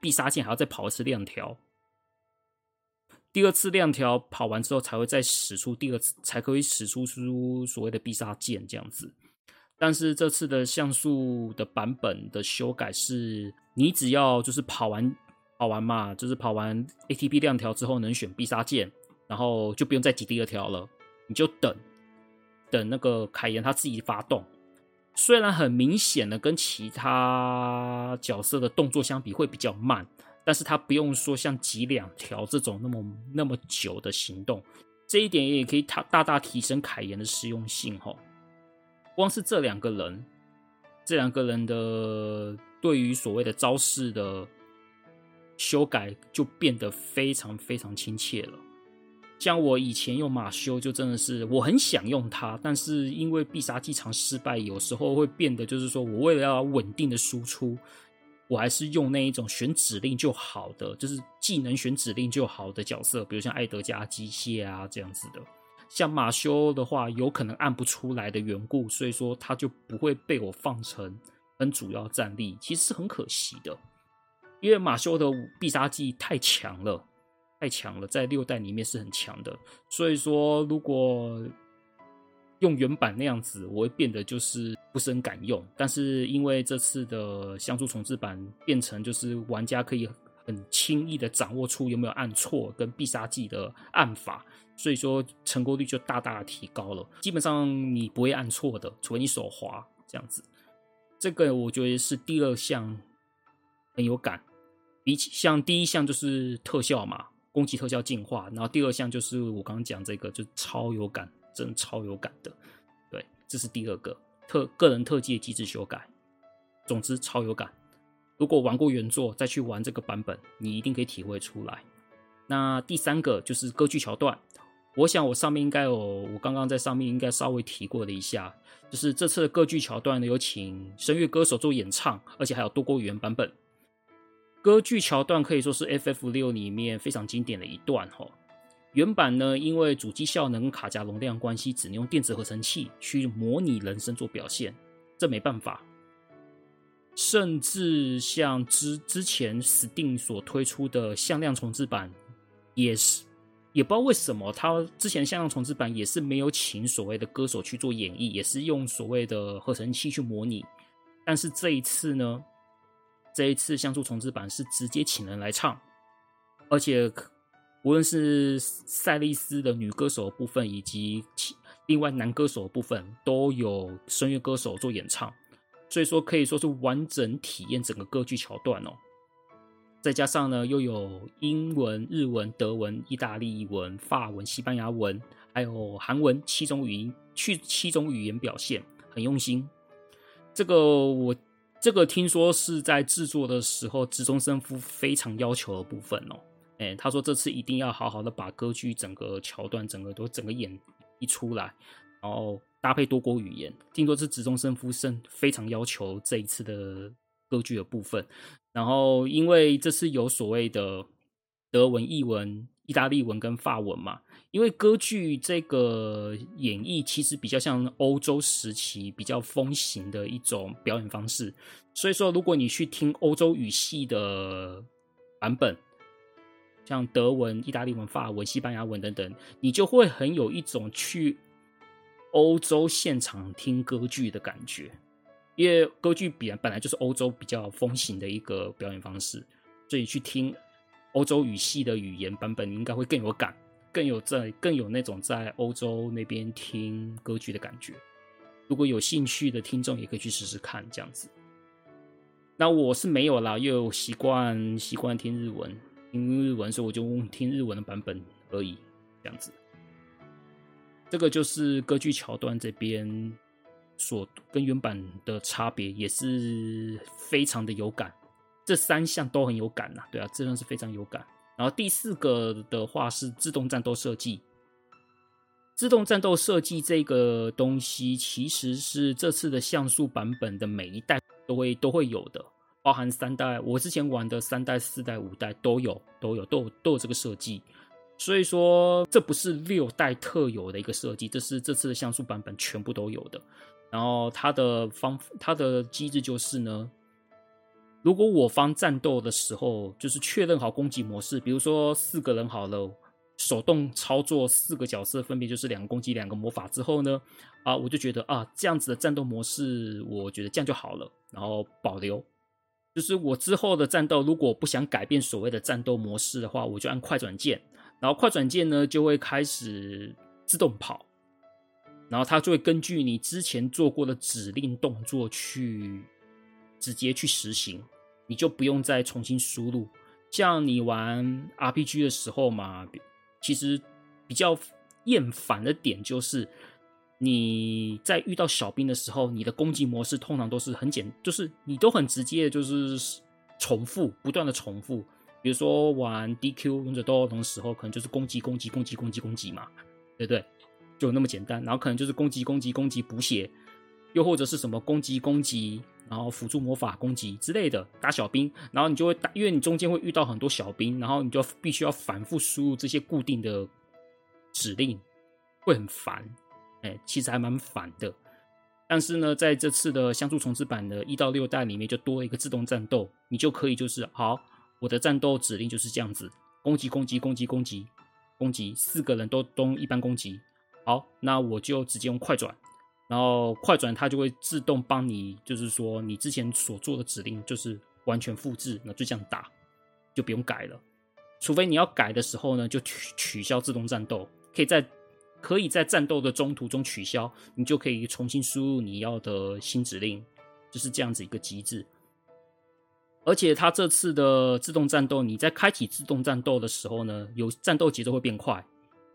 必杀剑，还要再跑一次亮条，第二次亮条跑完之后才会再使出第二次，才可以使出出所谓的必杀剑这样子。但是这次的像素的版本的修改是，你只要就是跑完。跑完嘛，就是跑完 ATP 亮条之后能选必杀剑，然后就不用再挤第二条了，你就等等那个凯岩他自己发动。虽然很明显的跟其他角色的动作相比会比较慢，但是他不用说像挤两条这种那么那么久的行动，这一点也可以大大大提升凯岩的实用性哈。光是这两个人，这两个人的对于所谓的招式的。修改就变得非常非常亲切了。像我以前用马修，就真的是我很想用它，但是因为必杀技常失败，有时候会变得就是说我为了要稳定的输出，我还是用那一种选指令就好的，就是技能选指令就好的角色，比如像艾德加机械啊这样子的。像马修的话，有可能按不出来的缘故，所以说他就不会被我放成很主要战力，其实是很可惜的。因为马修的必杀技太强了，太强了，在六代里面是很强的。所以说，如果用原版那样子，我会变得就是不是很敢用。但是因为这次的像素重置版变成就是玩家可以很轻易的掌握出有没有按错跟必杀技的按法，所以说成功率就大大提高了。基本上你不会按错的，除非你手滑这样子。这个我觉得是第二项很有感。比起像第一项就是特效嘛，攻击特效进化，然后第二项就是我刚刚讲这个，就超有感，真超有感的。对，这是第二个特个人特技的机制修改。总之超有感。如果玩过原作再去玩这个版本，你一定可以体会出来。那第三个就是歌剧桥段，我想我上面应该有，我刚刚在上面应该稍微提过了一下，就是这次的歌剧桥段呢，有请声乐歌手做演唱，而且还有多国语言版本。歌剧桥段可以说是 FF 六里面非常经典的一段哈。原版呢，因为主机效能卡夹容量关系，只能用电子合成器去模拟人声做表现，这没办法。甚至像之之前 Steam 所推出的向量重置版，也是也不知道为什么，他之前向量重置版也是没有请所谓的歌手去做演绎，也是用所谓的合成器去模拟。但是这一次呢？这一次像素重置版是直接请人来唱，而且无论是赛丽丝的女歌手的部分，以及其另外男歌手的部分，都有声乐歌手做演唱，所以说可以说是完整体验整个歌剧桥段哦。再加上呢，又有英文、日文、德文、意大利文、法文、西班牙文，还有韩文七种语音，去七种语言表现，很用心。这个我。这个听说是在制作的时候，植中生夫非常要求的部分哦。哎，他说这次一定要好好的把歌剧整个桥段、整个都整个演一出来，然后搭配多国语言。听说是植中生夫是非常要求这一次的歌剧的部分。然后因为这次有所谓的德文、意文、意大利文跟法文嘛。因为歌剧这个演绎其实比较像欧洲时期比较风行的一种表演方式，所以说如果你去听欧洲语系的版本，像德文、意大利文、法文、西班牙文等等，你就会很有一种去欧洲现场听歌剧的感觉。因为歌剧本本来就是欧洲比较风行的一个表演方式，所以去听欧洲语系的语言版本，应该会更有感。更有在更有那种在欧洲那边听歌剧的感觉。如果有兴趣的听众，也可以去试试看这样子。那我是没有啦，又习惯习惯听日文，听日文，所以我就听日文的版本而已，这样子。这个就是歌剧桥段这边所跟原版的差别，也是非常的有感。这三项都很有感呐，对啊，这样是非常有感。然后第四个的话是自动战斗设计。自动战斗设计这个东西，其实是这次的像素版本的每一代都会都会有的，包含三代，我之前玩的三代、四代、五代都有，都有，都有，都有这个设计。所以说，这不是六代特有的一个设计，这是这次的像素版本全部都有的。然后它的方，它的机制就是呢。如果我方战斗的时候，就是确认好攻击模式，比如说四个人好了，手动操作四个角色，分别就是两个攻击、两个魔法之后呢，啊，我就觉得啊，这样子的战斗模式，我觉得这样就好了，然后保留。就是我之后的战斗，如果不想改变所谓的战斗模式的话，我就按快转键，然后快转键呢就会开始自动跑，然后它就会根据你之前做过的指令动作去直接去实行。你就不用再重新输入，像你玩 RPG 的时候嘛，其实比较厌烦的点就是你在遇到小兵的时候，你的攻击模式通常都是很简，就是你都很直接，就是重复，不断的重复。比如说玩 DQ 勇者斗恶龙的时候，可能就是攻击、攻击、攻击、攻击、攻击嘛，对不对？就那么简单。然后可能就是攻击、攻击、攻击补血，又或者是什么攻击、攻击。然后辅助魔法攻击之类的打小兵，然后你就会打，因为你中间会遇到很多小兵，然后你就必须要反复输入这些固定的指令，会很烦。哎，其实还蛮烦的。但是呢，在这次的像素重置版的一到六代里面，就多了一个自动战斗，你就可以就是好，我的战斗指令就是这样子：攻击，攻击，攻击，攻击，攻击，四个人都都一般攻击。好，那我就直接用快转。然后快转，它就会自动帮你，就是说你之前所做的指令就是完全复制，那就这样打，就不用改了。除非你要改的时候呢，就取取消自动战斗，可以在可以在战斗的中途中取消，你就可以重新输入你要的新指令，就是这样子一个机制。而且它这次的自动战斗，你在开启自动战斗的时候呢，有战斗节奏会变快。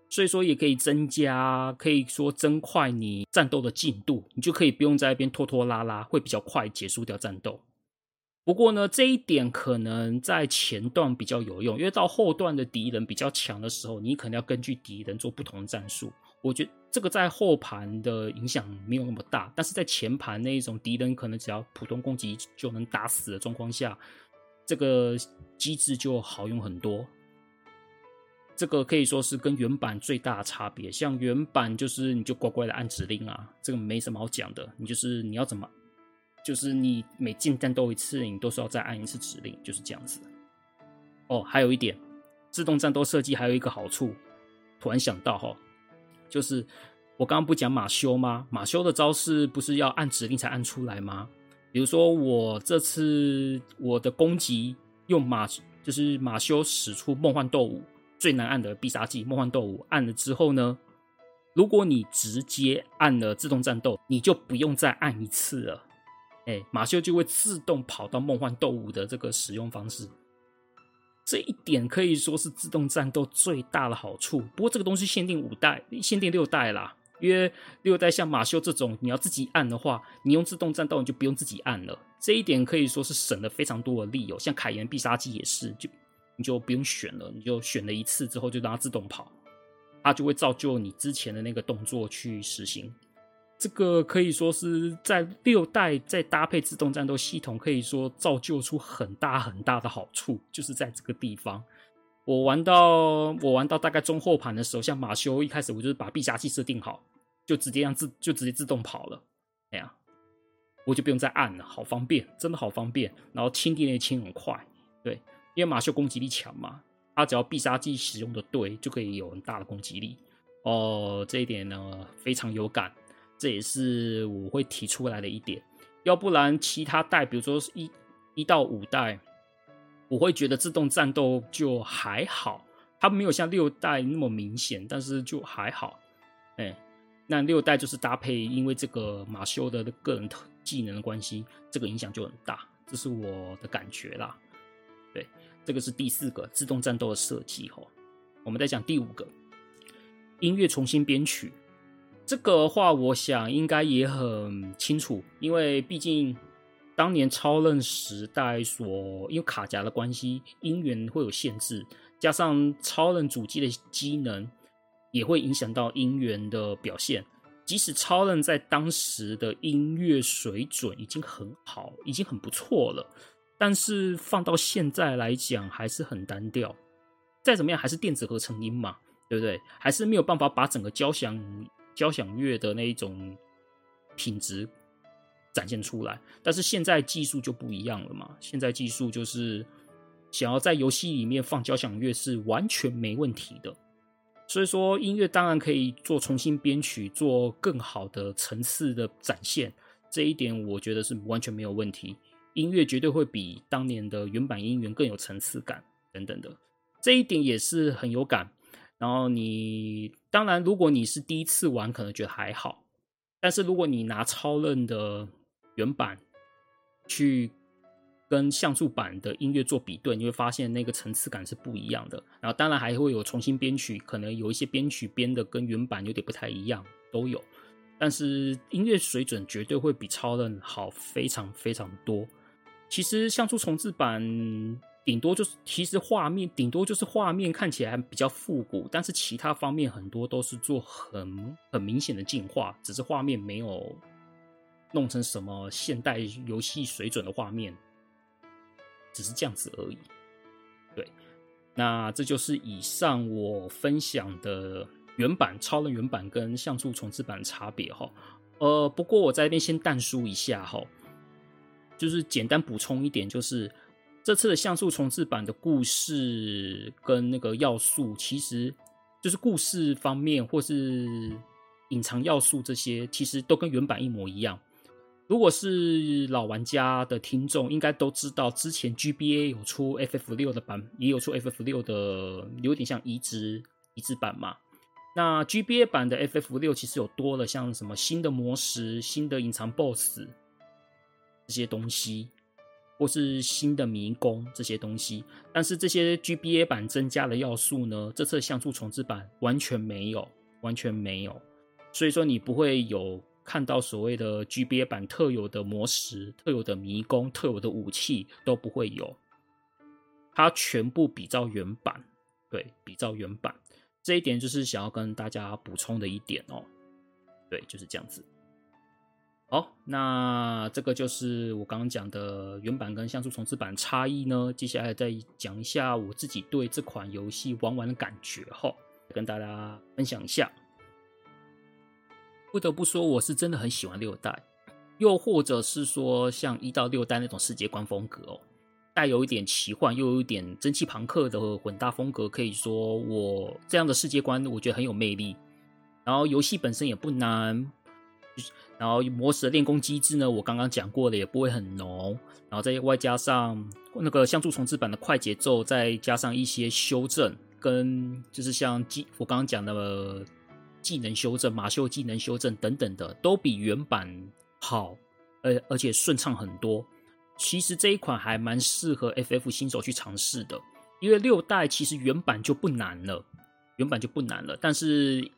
所以说也可以增加，可以说增快你战斗的进度，你就可以不用在那边拖拖拉拉，会比较快结束掉战斗。不过呢，这一点可能在前段比较有用，因为到后段的敌人比较强的时候，你可能要根据敌人做不同的战术。我觉得这个在后盘的影响没有那么大，但是在前盘那一种敌人可能只要普通攻击就能打死的状况下，这个机制就好用很多。这个可以说是跟原版最大的差别。像原版就是你就乖乖的按指令啊，这个没什么好讲的。你就是你要怎么，就是你每进战斗一次，你都是要再按一次指令，就是这样子。哦，还有一点，自动战斗设计还有一个好处，突然想到哈，就是我刚刚不讲马修吗？马修的招式不是要按指令才按出来吗？比如说我这次我的攻击用马，就是马修使出梦幻斗舞。最难按的必杀技梦幻斗舞按了之后呢，如果你直接按了自动战斗，你就不用再按一次了。哎，马修就会自动跑到梦幻斗舞的这个使用方式。这一点可以说是自动战斗最大的好处。不过这个东西限定五代，限定六代啦。因为六代像马修这种，你要自己按的话，你用自动战斗你就不用自己按了。这一点可以说是省了非常多的力哦。像凯炎必杀技也是就。你就不用选了，你就选了一次之后就让它自动跑，它就会照旧你之前的那个动作去实行。这个可以说是在六代再搭配自动战斗系统，可以说造就出很大很大的好处，就是在这个地方。我玩到我玩到大概中后盘的时候，像马修一开始我就是把必杀技设定好，就直接让自就直接自动跑了，哎呀，我就不用再按了，好方便，真的好方便。然后清敌也清很快，对。因为马修攻击力强嘛，他只要必杀技使用的对，就可以有很大的攻击力哦。这一点呢非常有感，这也是我会提出来的一点。要不然其他代，比如说一一到五代，我会觉得自动战斗就还好，它没有像六代那么明显，但是就还好。哎，那六代就是搭配，因为这个马修的个人技能的关系，这个影响就很大，这是我的感觉啦。对。这个是第四个自动战斗的设计哈，我们再讲第五个音乐重新编曲。这个话，我想应该也很清楚，因为毕竟当年超任时代所因为卡夹的关系，音源会有限制，加上超任主机的机能也会影响到音源的表现。即使超任在当时的音乐水准已经很好，已经很不错了。但是放到现在来讲还是很单调，再怎么样还是电子合成音嘛，对不对？还是没有办法把整个交响交响乐的那一种品质展现出来。但是现在技术就不一样了嘛，现在技术就是想要在游戏里面放交响乐是完全没问题的。所以说音乐当然可以做重新编曲，做更好的层次的展现，这一点我觉得是完全没有问题。音乐绝对会比当年的原版音源更有层次感，等等的，这一点也是很有感。然后你当然，如果你是第一次玩，可能觉得还好，但是如果你拿超任的原版去跟像素版的音乐做比对，你会发现那个层次感是不一样的。然后当然还会有重新编曲，可能有一些编曲编的跟原版有点不太一样，都有。但是音乐水准绝对会比超任好非常非常多。其实像素重置版顶多就是，其实画面顶多就是画面看起来比较复古，但是其他方面很多都是做很很明显的进化，只是画面没有弄成什么现代游戏水准的画面，只是这样子而已。对，那这就是以上我分享的原版超人原版跟像素重制版的差别哈。呃，不过我在这边先淡书一下哈，就是简单补充一点，就是这次的像素重制版的故事跟那个要素，其实就是故事方面或是隐藏要素这些，其实都跟原版一模一样。如果是老玩家的听众，应该都知道，之前 GBA 有出 FF 六的版，也有出 FF 六的，有点像移植移植版嘛。那 GBA 版的 FF 六其实有多了像什么新的魔石、新的隐藏 BOSS 这些东西，或是新的迷宫这些东西，但是这些 GBA 版增加的要素呢，这次像素重制版完全没有，完全没有。所以说你不会有看到所谓的 GBA 版特有的魔石、特有的迷宫、特有的武器都不会有，它全部比照原版，对，比照原版。这一点就是想要跟大家补充的一点哦，对，就是这样子。好，那这个就是我刚刚讲的原版跟像素重制版差异呢。接下来再讲一下我自己对这款游戏玩完的感觉哈，跟大家分享一下。不得不说，我是真的很喜欢六代，又或者是说像一到六代那种世界观风格哦。带有一点奇幻，又有一点蒸汽朋克的混搭风格，可以说我这样的世界观，我觉得很有魅力。然后游戏本身也不难，然后魔石的练功机制呢，我刚刚讲过的也不会很浓。然后再外加上那个像素重制版的快节奏，再加上一些修正，跟就是像技我刚刚讲的技能修正、马修技能修正等等的，都比原版好，而而且顺畅很多。其实这一款还蛮适合 FF 新手去尝试的，因为六代其实原版就不难了，原版就不难了。但是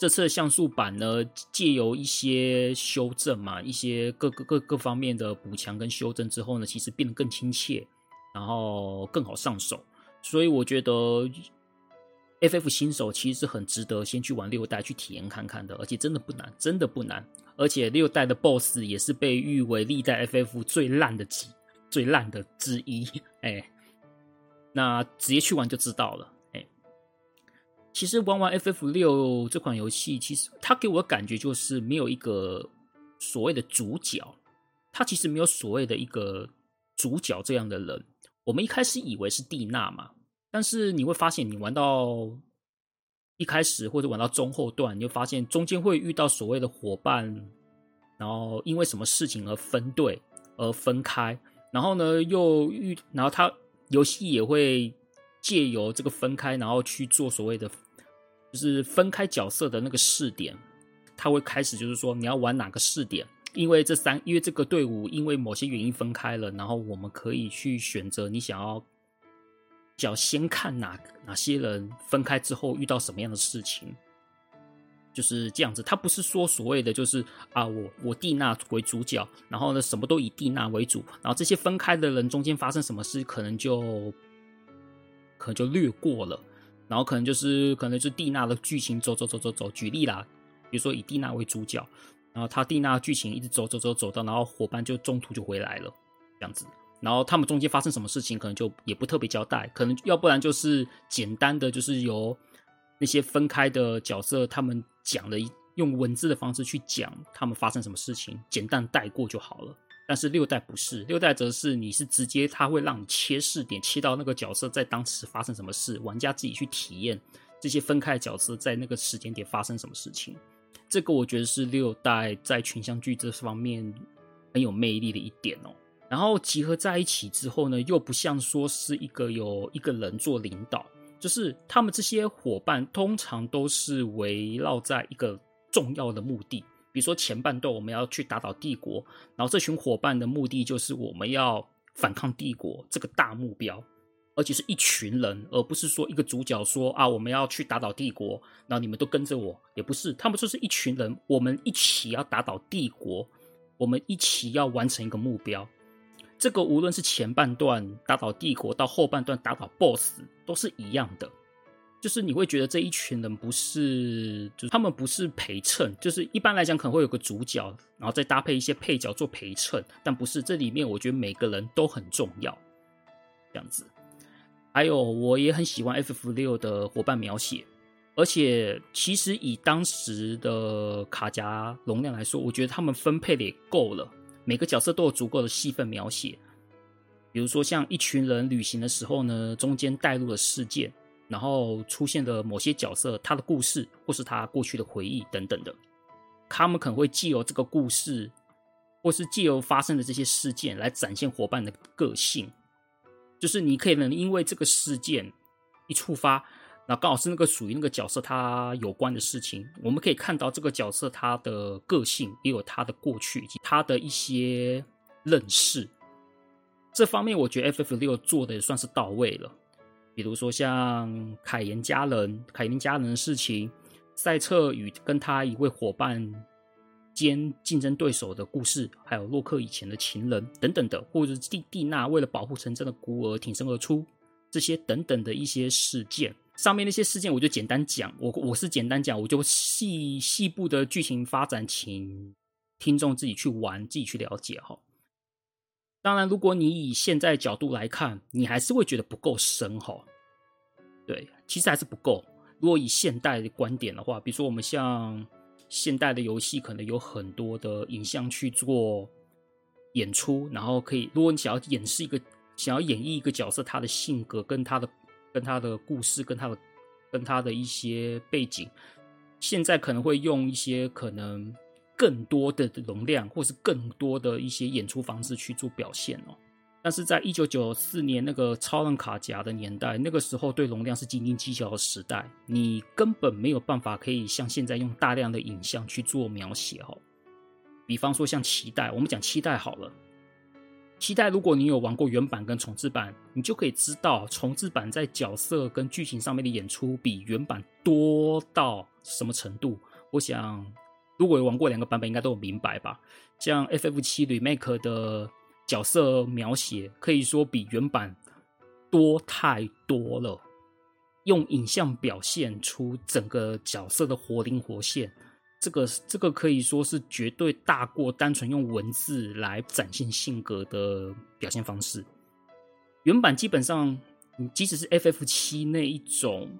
这次的像素版呢，借由一些修正嘛，一些各个各各方面的补强跟修正之后呢，其实变得更亲切，然后更好上手。所以我觉得 FF 新手其实是很值得先去玩六代去体验看看的，而且真的不难，真的不难。而且六代的 BOSS 也是被誉为历代 FF 最烂的几最烂的之一，哎、那直接去玩就知道了，其实玩完 FF 六这款游戏，其实它给我的感觉就是没有一个所谓的主角，它其实没有所谓的一个主角这样的人。我们一开始以为是蒂娜嘛，但是你会发现，你玩到。一开始或者玩到中后段，你就发现中间会遇到所谓的伙伴，然后因为什么事情而分队而分开，然后呢又遇，然后他游戏也会借由这个分开，然后去做所谓的就是分开角色的那个试点，他会开始就是说你要玩哪个试点，因为这三因为这个队伍因为某些原因分开了，然后我们可以去选择你想要。要先看哪哪些人分开之后遇到什么样的事情，就是这样子。他不是说所谓的就是啊，我我蒂娜为主角，然后呢什么都以蒂娜为主，然后这些分开的人中间发生什么事，可能就可能就略过了，然后可能就是可能就是蒂娜的剧情走走走走走。举例啦，比如说以蒂娜为主角，然后他蒂娜剧情一直走走走走到，然后伙伴就中途就回来了，这样子。然后他们中间发生什么事情，可能就也不特别交代，可能要不然就是简单的，就是由那些分开的角色他们讲的，用文字的方式去讲他们发生什么事情，简单带过就好了。但是六代不是，六代则是你是直接他会让你切视点，切到那个角色在当时发生什么事，玩家自己去体验这些分开角色在那个时间点发生什么事情。这个我觉得是六代在群像剧这方面很有魅力的一点哦。然后集合在一起之后呢，又不像说是一个有一个人做领导，就是他们这些伙伴通常都是围绕在一个重要的目的，比如说前半段我们要去打倒帝国，然后这群伙伴的目的就是我们要反抗帝国这个大目标，而且是一群人，而不是说一个主角说啊我们要去打倒帝国，然后你们都跟着我，也不是，他们就是一群人，我们一起要打倒帝国，我们一起要完成一个目标。这个无论是前半段打倒帝国，到后半段打倒 BOSS，都是一样的。就是你会觉得这一群人不是，就是他们不是陪衬，就是一般来讲可能会有个主角，然后再搭配一些配角做陪衬，但不是这里面，我觉得每个人都很重要，这样子。还有，我也很喜欢 FF6 的伙伴描写，而且其实以当时的卡夹容量来说，我觉得他们分配的也够了，每个角色都有足够的戏份描写。比如说，像一群人旅行的时候呢，中间带入了事件。然后出现的某些角色，他的故事或是他过去的回忆等等的，他们可能会借由这个故事，或是借由发生的这些事件来展现伙伴的个性。就是你可以能因为这个事件一触发，那刚好是那个属于那个角色他有关的事情，我们可以看到这个角色他的个性，也有他的过去以及他的一些认识。这方面我觉得 FF6 做的也算是到位了。比如说像凯岩家人、凯岩家人的事情，赛彻与跟他一位伙伴兼竞争对手的故事，还有洛克以前的情人等等的，或者蒂蒂娜为了保护城镇的孤儿挺身而出，这些等等的一些事件，上面那些事件我就简单讲，我我是简单讲，我就细细部的剧情发展，请听众自己去玩，自己去了解哈。当然，如果你以现在角度来看，你还是会觉得不够深哈。对，其实还是不够。如果以现代的观点的话，比如说我们像现代的游戏，可能有很多的影像去做演出，然后可以，如果你想要演示一个，想要演绎一个角色，他的性格跟他的跟他的故事，跟他的跟他的一些背景，现在可能会用一些可能更多的容量，或是更多的一些演出方式去做表现哦。但是在一九九四年那个超人卡夹的年代，那个时候对容量是斤斤计较的时代，你根本没有办法可以像现在用大量的影像去做描写哈。比方说像期待，我们讲期待好了，期待如果你有玩过原版跟重置版，你就可以知道重置版在角色跟剧情上面的演出比原版多到什么程度。我想如果有玩过两个版本，应该都有明白吧。像 FF7 Remake 的。角色描写可以说比原版多太多了，用影像表现出整个角色的活灵活现，这个这个可以说是绝对大过单纯用文字来展现性格的表现方式。原版基本上，你即使是 FF 七那一种，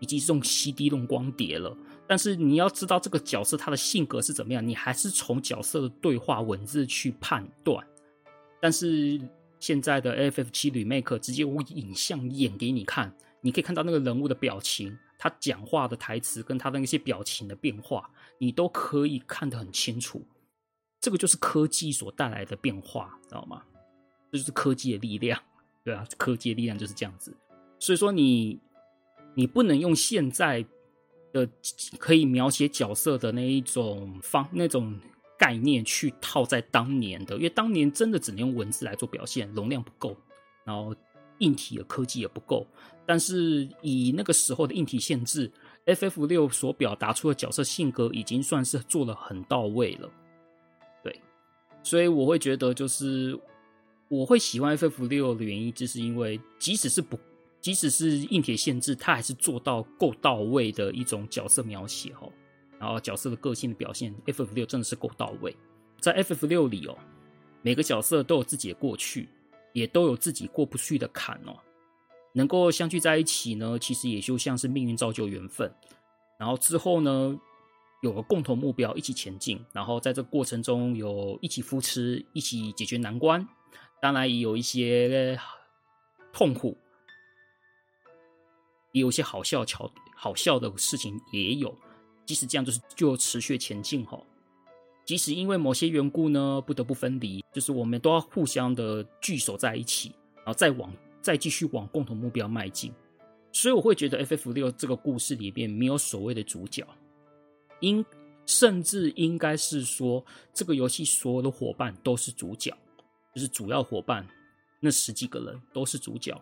已经是用 CD 用光碟了，但是你要知道这个角色他的性格是怎么样，你还是从角色的对话文字去判断。但是现在的 FF7 Remake 直接用影像演给你看，你可以看到那个人物的表情，他讲话的台词跟他的那些表情的变化，你都可以看得很清楚。这个就是科技所带来的变化，知道吗？这就是科技的力量，对啊，科技的力量就是这样子。所以说你，你不能用现在的可以描写角色的那一种方那种。概念去套在当年的，因为当年真的只能用文字来做表现，容量不够，然后硬体的科技也不够。但是以那个时候的硬体限制，FF 六所表达出的角色性格已经算是做了很到位了。对，所以我会觉得，就是我会喜欢 FF 六的原因，就是因为即使是不，即使是硬体限制，它还是做到够到位的一种角色描写哦。然后角色的个性的表现，FF6 真的是够到位。在 FF6 里哦，每个角色都有自己的过去，也都有自己过不去的坎哦。能够相聚在一起呢，其实也就像是命运造就缘分。然后之后呢，有个共同目标，一起前进。然后在这过程中，有一起扶持，一起解决难关。当然也有一些痛苦，也有一些好笑、巧好笑的事情也有。即使这样，就是就持续前进哈。即使因为某些缘故呢，不得不分离，就是我们都要互相的聚首在一起，然后再往再继续往共同目标迈进。所以我会觉得 FF6 这个故事里面没有所谓的主角，应甚至应该是说，这个游戏所有的伙伴都是主角，就是主要伙伴那十几个人都是主角，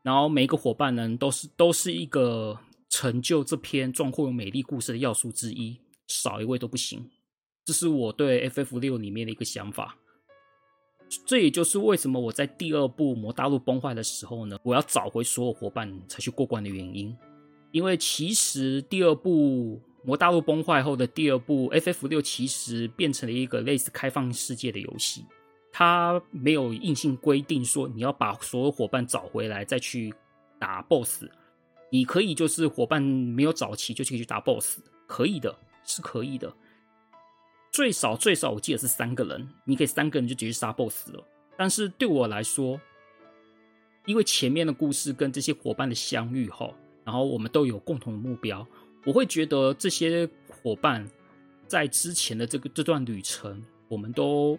然后每一个伙伴呢都是都是一个。成就这篇壮阔又美丽故事的要素之一，少一位都不行。这是我对 FF6 里面的一个想法。这也就是为什么我在第二部魔大陆崩坏的时候呢，我要找回所有伙伴才去过关的原因。因为其实第二部魔大陆崩坏后的第二部 FF6，其实变成了一个类似开放世界的游戏，它没有硬性规定说你要把所有伙伴找回来再去打 BOSS，你可以就是伙伴没有找齐就可以去打 BOSS，可以的，是可以的。最少最少，我记得是三个人，你可以三个人就直接杀 BOSS 了。但是对我来说，因为前面的故事跟这些伙伴的相遇后，然后我们都有共同的目标，我会觉得这些伙伴在之前的这个这段旅程，我们都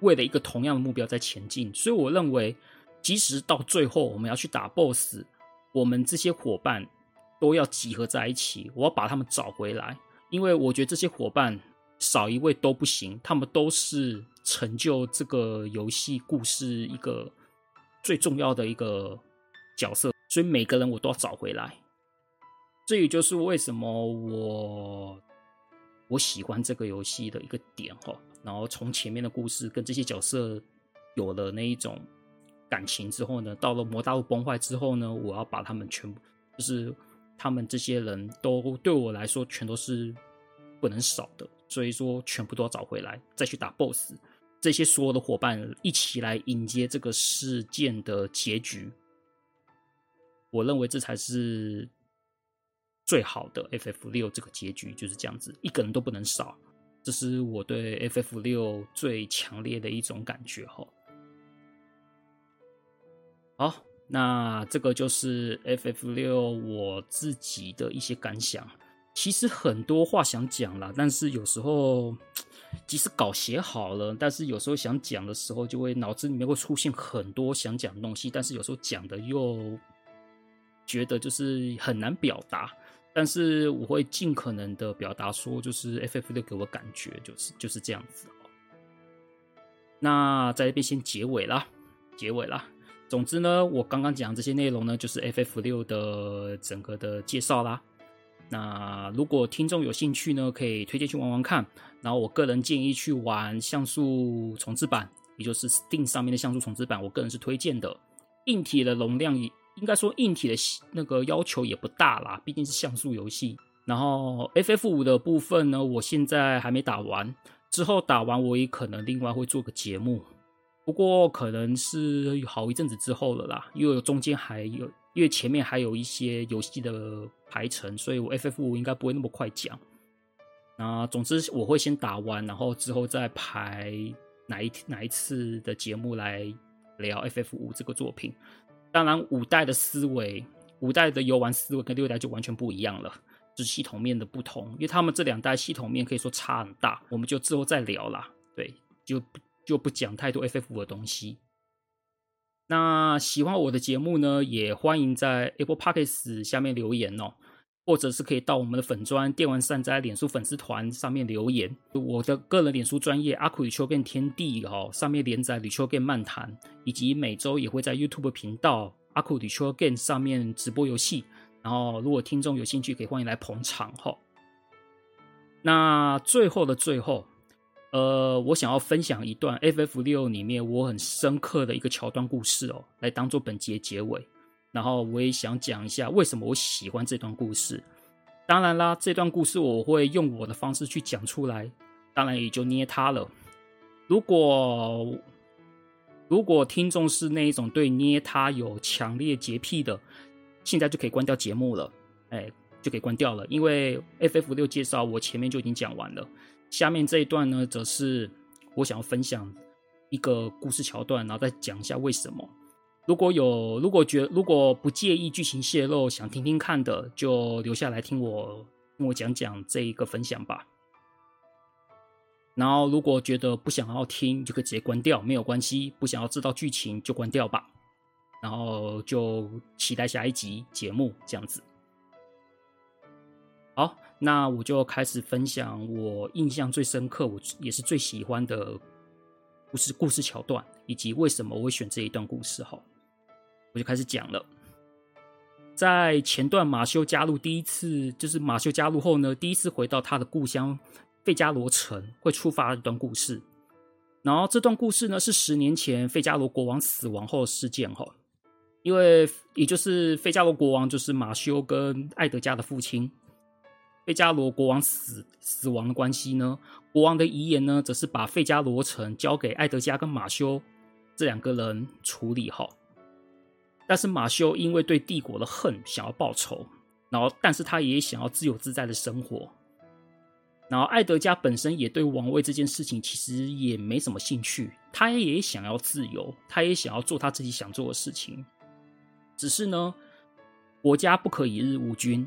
为了一个同样的目标在前进。所以我认为，即使到最后我们要去打 BOSS，我们这些伙伴都要集合在一起，我要把他们找回来，因为我觉得这些伙伴。少一位都不行，他们都是成就这个游戏故事一个最重要的一个角色，所以每个人我都要找回来。这也就是为什么我我喜欢这个游戏的一个点哈。然后从前面的故事跟这些角色有了那一种感情之后呢，到了魔大陆崩坏之后呢，我要把他们全部，就是他们这些人都对我来说全都是不能少的。所以说，全部都要找回来，再去打 BOSS。这些所有的伙伴一起来迎接这个事件的结局。我认为这才是最好的 FF6 这个结局就是这样子，一个人都不能少。这是我对 FF6 最强烈的一种感觉哈。好，那这个就是 FF6 我自己的一些感想。其实很多话想讲啦，但是有时候即使稿写好了，但是有时候想讲的时候，就会脑子里面会出现很多想讲的东西，但是有时候讲的又觉得就是很难表达。但是我会尽可能的表达说，就是 FF6 给我感觉就是就是这样子。那在这边先结尾啦，结尾啦。总之呢，我刚刚讲这些内容呢，就是 FF6 的整个的介绍啦。那如果听众有兴趣呢，可以推荐去玩玩看。然后我个人建议去玩像素重置版，也就是 Steam 上面的像素重置版，我个人是推荐的。硬体的容量也，应该说硬体的那个要求也不大啦，毕竟是像素游戏。然后 FF5 的部分呢，我现在还没打完，之后打完我也可能另外会做个节目，不过可能是好一阵子之后了啦，因为中间还有。因为前面还有一些游戏的排程，所以我 FF5 应该不会那么快讲。那总之我会先打完，然后之后再排哪一哪一次的节目来聊 FF5 这个作品。当然，五代的思维，五代的游玩思维跟六代就完全不一样了，就是系统面的不同。因为他们这两代系统面可以说差很大，我们就之后再聊啦。对，就就不讲太多 FF5 的东西。那喜欢我的节目呢，也欢迎在 Apple Podcasts 下面留言哦，或者是可以到我们的粉专电玩善哉脸书粉丝团上面留言。我的个人脸书专业阿酷与秋 Game 天地哦，上面连载《吕秋 Game 漫谈》，以及每周也会在 YouTube 频道阿酷与秋变上面直播游戏。然后，如果听众有兴趣，可以欢迎来捧场哈。那最后的最后。呃，我想要分享一段 F.F. 六里面我很深刻的一个桥段故事哦，来当做本节结尾。然后我也想讲一下为什么我喜欢这段故事。当然啦，这段故事我会用我的方式去讲出来，当然也就捏他了。如果如果听众是那一种对捏他有强烈洁癖的，现在就可以关掉节目了，哎，就可以关掉了，因为 F.F. 六介绍我前面就已经讲完了。下面这一段呢，则是我想要分享一个故事桥段，然后再讲一下为什么。如果有，如果觉，如果不介意剧情泄露，想听听看的，就留下来听我听我讲讲这一个分享吧。然后，如果觉得不想要听，就可以直接关掉，没有关系。不想要知道剧情就关掉吧。然后就期待下一集节目，这样子。好。那我就开始分享我印象最深刻，我也是最喜欢的故事故事桥段，以及为什么我会选这一段故事。哈，我就开始讲了。在前段马修加入第一次，就是马修加入后呢，第一次回到他的故乡费加罗城会触发一段故事。然后这段故事呢，是十年前费加罗国王死亡后的事件哈，因为也就是费加罗国王就是马修跟艾德加的父亲，费加罗国王死死亡的关系呢，国王的遗言呢，则是把费加罗城交给艾德加跟马修这两个人处理哈。但是马修因为对帝国的恨，想要报仇，然后但是他也想要自由自在的生活。然后，艾德加本身也对王位这件事情其实也没什么兴趣，他也想要自由，他也想要做他自己想做的事情。只是呢，国家不可一日无君，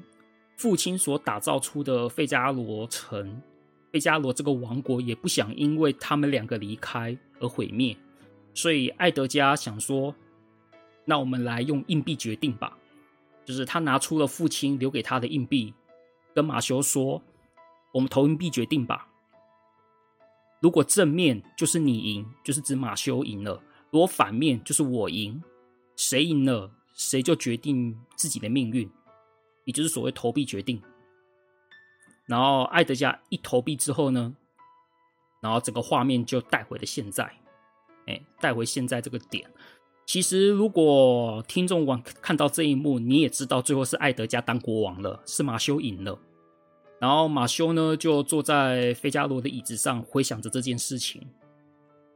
父亲所打造出的费加罗城、费加罗这个王国也不想因为他们两个离开而毁灭，所以艾德加想说，那我们来用硬币决定吧。就是他拿出了父亲留给他的硬币，跟马修说。我们投硬币决定吧。如果正面就是你赢，就是指马修赢了；如果反面就是我赢，谁赢了谁就决定自己的命运，也就是所谓投币决定。然后爱德加一投币之后呢，然后整个画面就带回了现在，哎，带回现在这个点。其实如果听众网看到这一幕，你也知道最后是爱德加当国王了，是马修赢了。然后马修呢，就坐在费加罗的椅子上，回想着这件事情。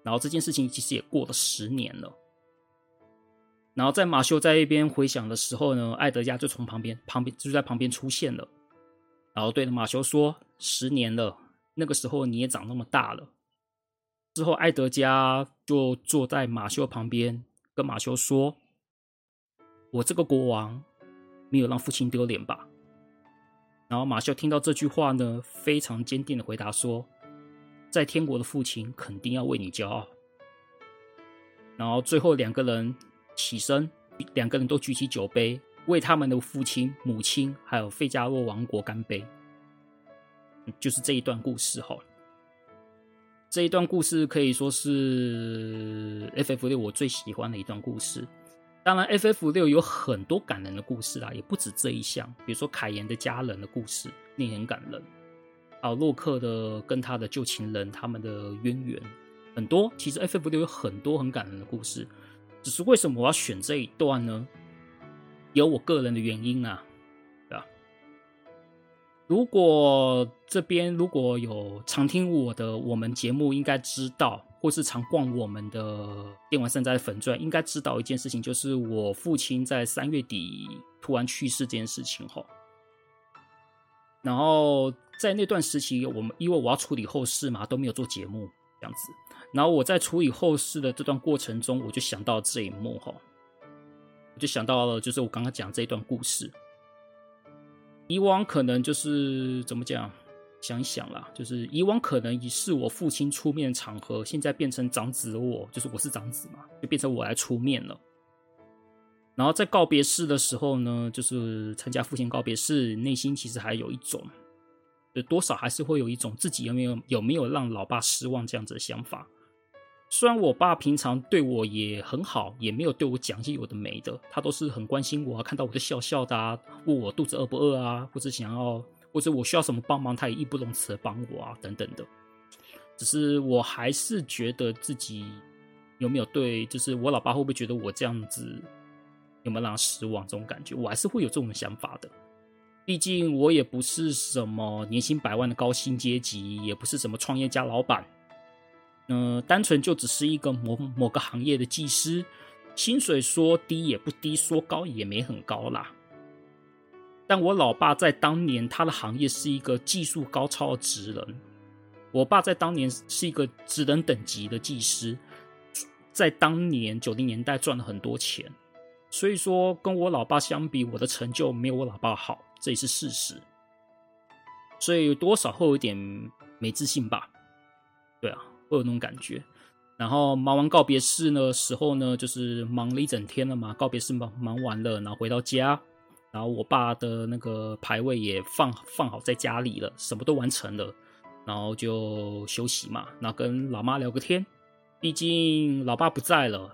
然后这件事情其实也过了十年了。然后在马修在一边回想的时候呢，艾德加就从旁边旁边就在旁边出现了，然后对着马修说：“十年了，那个时候你也长那么大了。”之后，艾德加就坐在马修旁边，跟马修说：“我这个国王没有让父亲丢脸吧？”然后马修听到这句话呢，非常坚定的回答说：“在天国的父亲肯定要为你骄傲。”然后最后两个人起身，两个人都举起酒杯，为他们的父亲、母亲还有费加洛王国干杯。就是这一段故事哈。这一段故事可以说是 FF6 我最喜欢的一段故事。当然，FF 六有很多感人的故事啊，也不止这一项。比如说凯岩的家人的故事，那也很感人。啊，洛克的跟他的旧情人他们的渊源很多。其实 FF 六有很多很感人的故事，只是为什么我要选这一段呢？有我个人的原因啊。如果这边如果有常听我的我们节目，应该知道，或是常逛我们的电玩善哉粉钻，应该知道一件事情，就是我父亲在三月底突然去世这件事情哈。然后在那段时期，我们因为我要处理后事嘛，都没有做节目这样子。然后我在处理后事的这段过程中，我就想到这一幕哈，我就想到了，就是我刚刚讲这一段故事。以往可能就是怎么讲，想一想啦，就是以往可能已是我父亲出面场合，现在变成长子我，就是我是长子嘛，就变成我来出面了。然后在告别式的时候呢，就是参加父亲告别式，内心其实还有一种，就多少还是会有一种自己有没有有没有让老爸失望这样子的想法。虽然我爸平常对我也很好，也没有对我讲一些有的没的，他都是很关心我，看到我就笑笑的啊，问我肚子饿不饿啊，或者想要，或者我需要什么帮忙，他也义不容辞的帮我啊，等等的。只是我还是觉得自己有没有对，就是我老爸会不会觉得我这样子有没有让他失望这种感觉，我还是会有这种想法的。毕竟我也不是什么年薪百万的高薪阶级，也不是什么创业家老板。嗯、呃，单纯就只是一个某某个行业的技师，薪水说低也不低，说高也没很高啦。但我老爸在当年，他的行业是一个技术高超的职人。我爸在当年是一个职人等级的技师，在当年九零年代赚了很多钱。所以说，跟我老爸相比，我的成就没有我老爸好，这也是事实。所以多少会有点没自信吧？对啊。会有那种感觉，然后忙完告别式呢时候呢，就是忙了一整天了嘛。告别式忙忙完了，然后回到家，然后我爸的那个牌位也放放好在家里了，什么都完成了，然后就休息嘛。然后跟老妈聊个天，毕竟老爸不在了，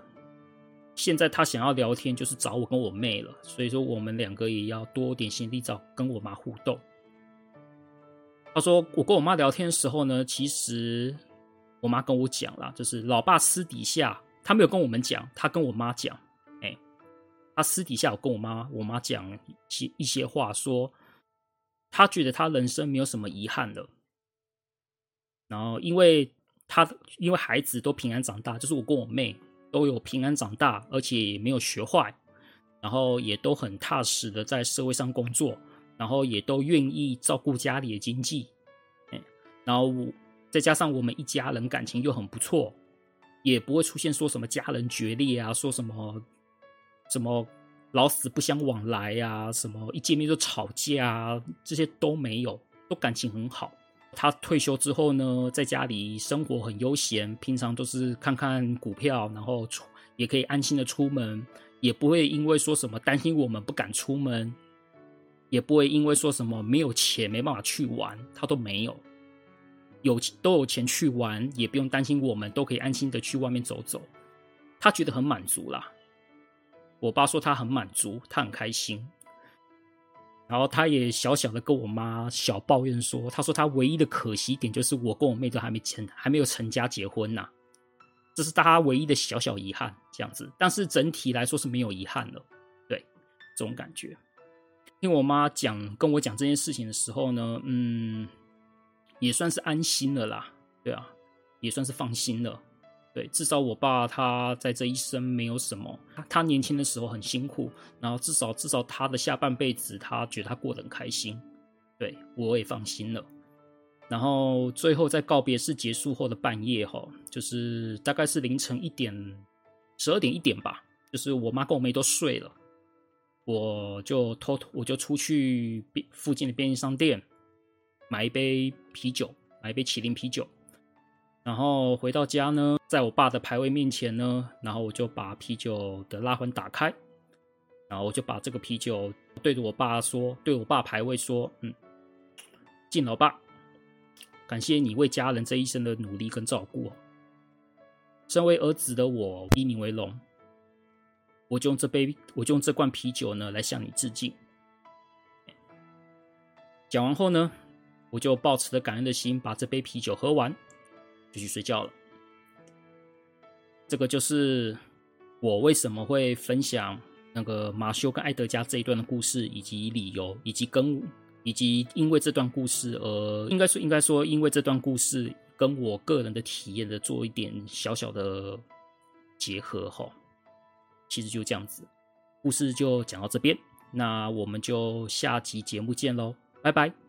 现在他想要聊天就是找我跟我妹了，所以说我们两个也要多点心力找跟我妈互动。他说我跟我妈聊天的时候呢，其实。我妈跟我讲啦，就是老爸私底下他没有跟我们讲，他跟我妈讲，哎，他私底下有跟我妈我妈讲一些一些话，说他觉得他人生没有什么遗憾了。然后因为他因为孩子都平安长大，就是我跟我妹都有平安长大，而且没有学坏，然后也都很踏实的在社会上工作，然后也都愿意照顾家里的经济，哎，然后我。再加上我们一家人感情又很不错，也不会出现说什么家人决裂啊，说什么什么老死不相往来呀，什么一见面就吵架啊，这些都没有，都感情很好。他退休之后呢，在家里生活很悠闲，平常都是看看股票，然后出也可以安心的出门，也不会因为说什么担心我们不敢出门，也不会因为说什么没有钱没办法去玩，他都没有。有都有钱去玩，也不用担心，我们都可以安心的去外面走走。他觉得很满足啦。我爸说他很满足，他很开心。然后他也小小的跟我妈小抱怨说，他说他唯一的可惜点就是我跟我妹都还没成，还没有成家结婚呐，这是大家唯一的小小遗憾，这样子。但是整体来说是没有遗憾了，对，这种感觉。听我妈讲跟我讲这件事情的时候呢，嗯。也算是安心了啦，对啊，也算是放心了，对，至少我爸他在这一生没有什么，他他年轻的时候很辛苦，然后至少至少他的下半辈子他觉得他过得很开心，对，我也放心了。然后最后在告别式结束后的半夜哈，就是大概是凌晨一点，十二点一点吧，就是我妈跟我妹都睡了，我就偷偷我就出去附近的便利商店。买一杯啤酒，买一杯麒麟啤酒，然后回到家呢，在我爸的牌位面前呢，然后我就把啤酒的拉环打开，然后我就把这个啤酒对着我爸说，对我爸牌位说，嗯，敬老爸，感谢你为家人这一生的努力跟照顾，身为儿子的我以你为荣，我就用这杯，我就用这罐啤酒呢来向你致敬。讲完后呢，我就抱持着感恩的心，把这杯啤酒喝完，就去睡觉了。这个就是我为什么会分享那个马修跟艾德加这一段的故事，以及理由，以及跟以及因为这段故事而应该说应该说因为这段故事跟我个人的体验的做一点小小的结合哈。其实就这样子，故事就讲到这边，那我们就下集节目见喽，拜拜。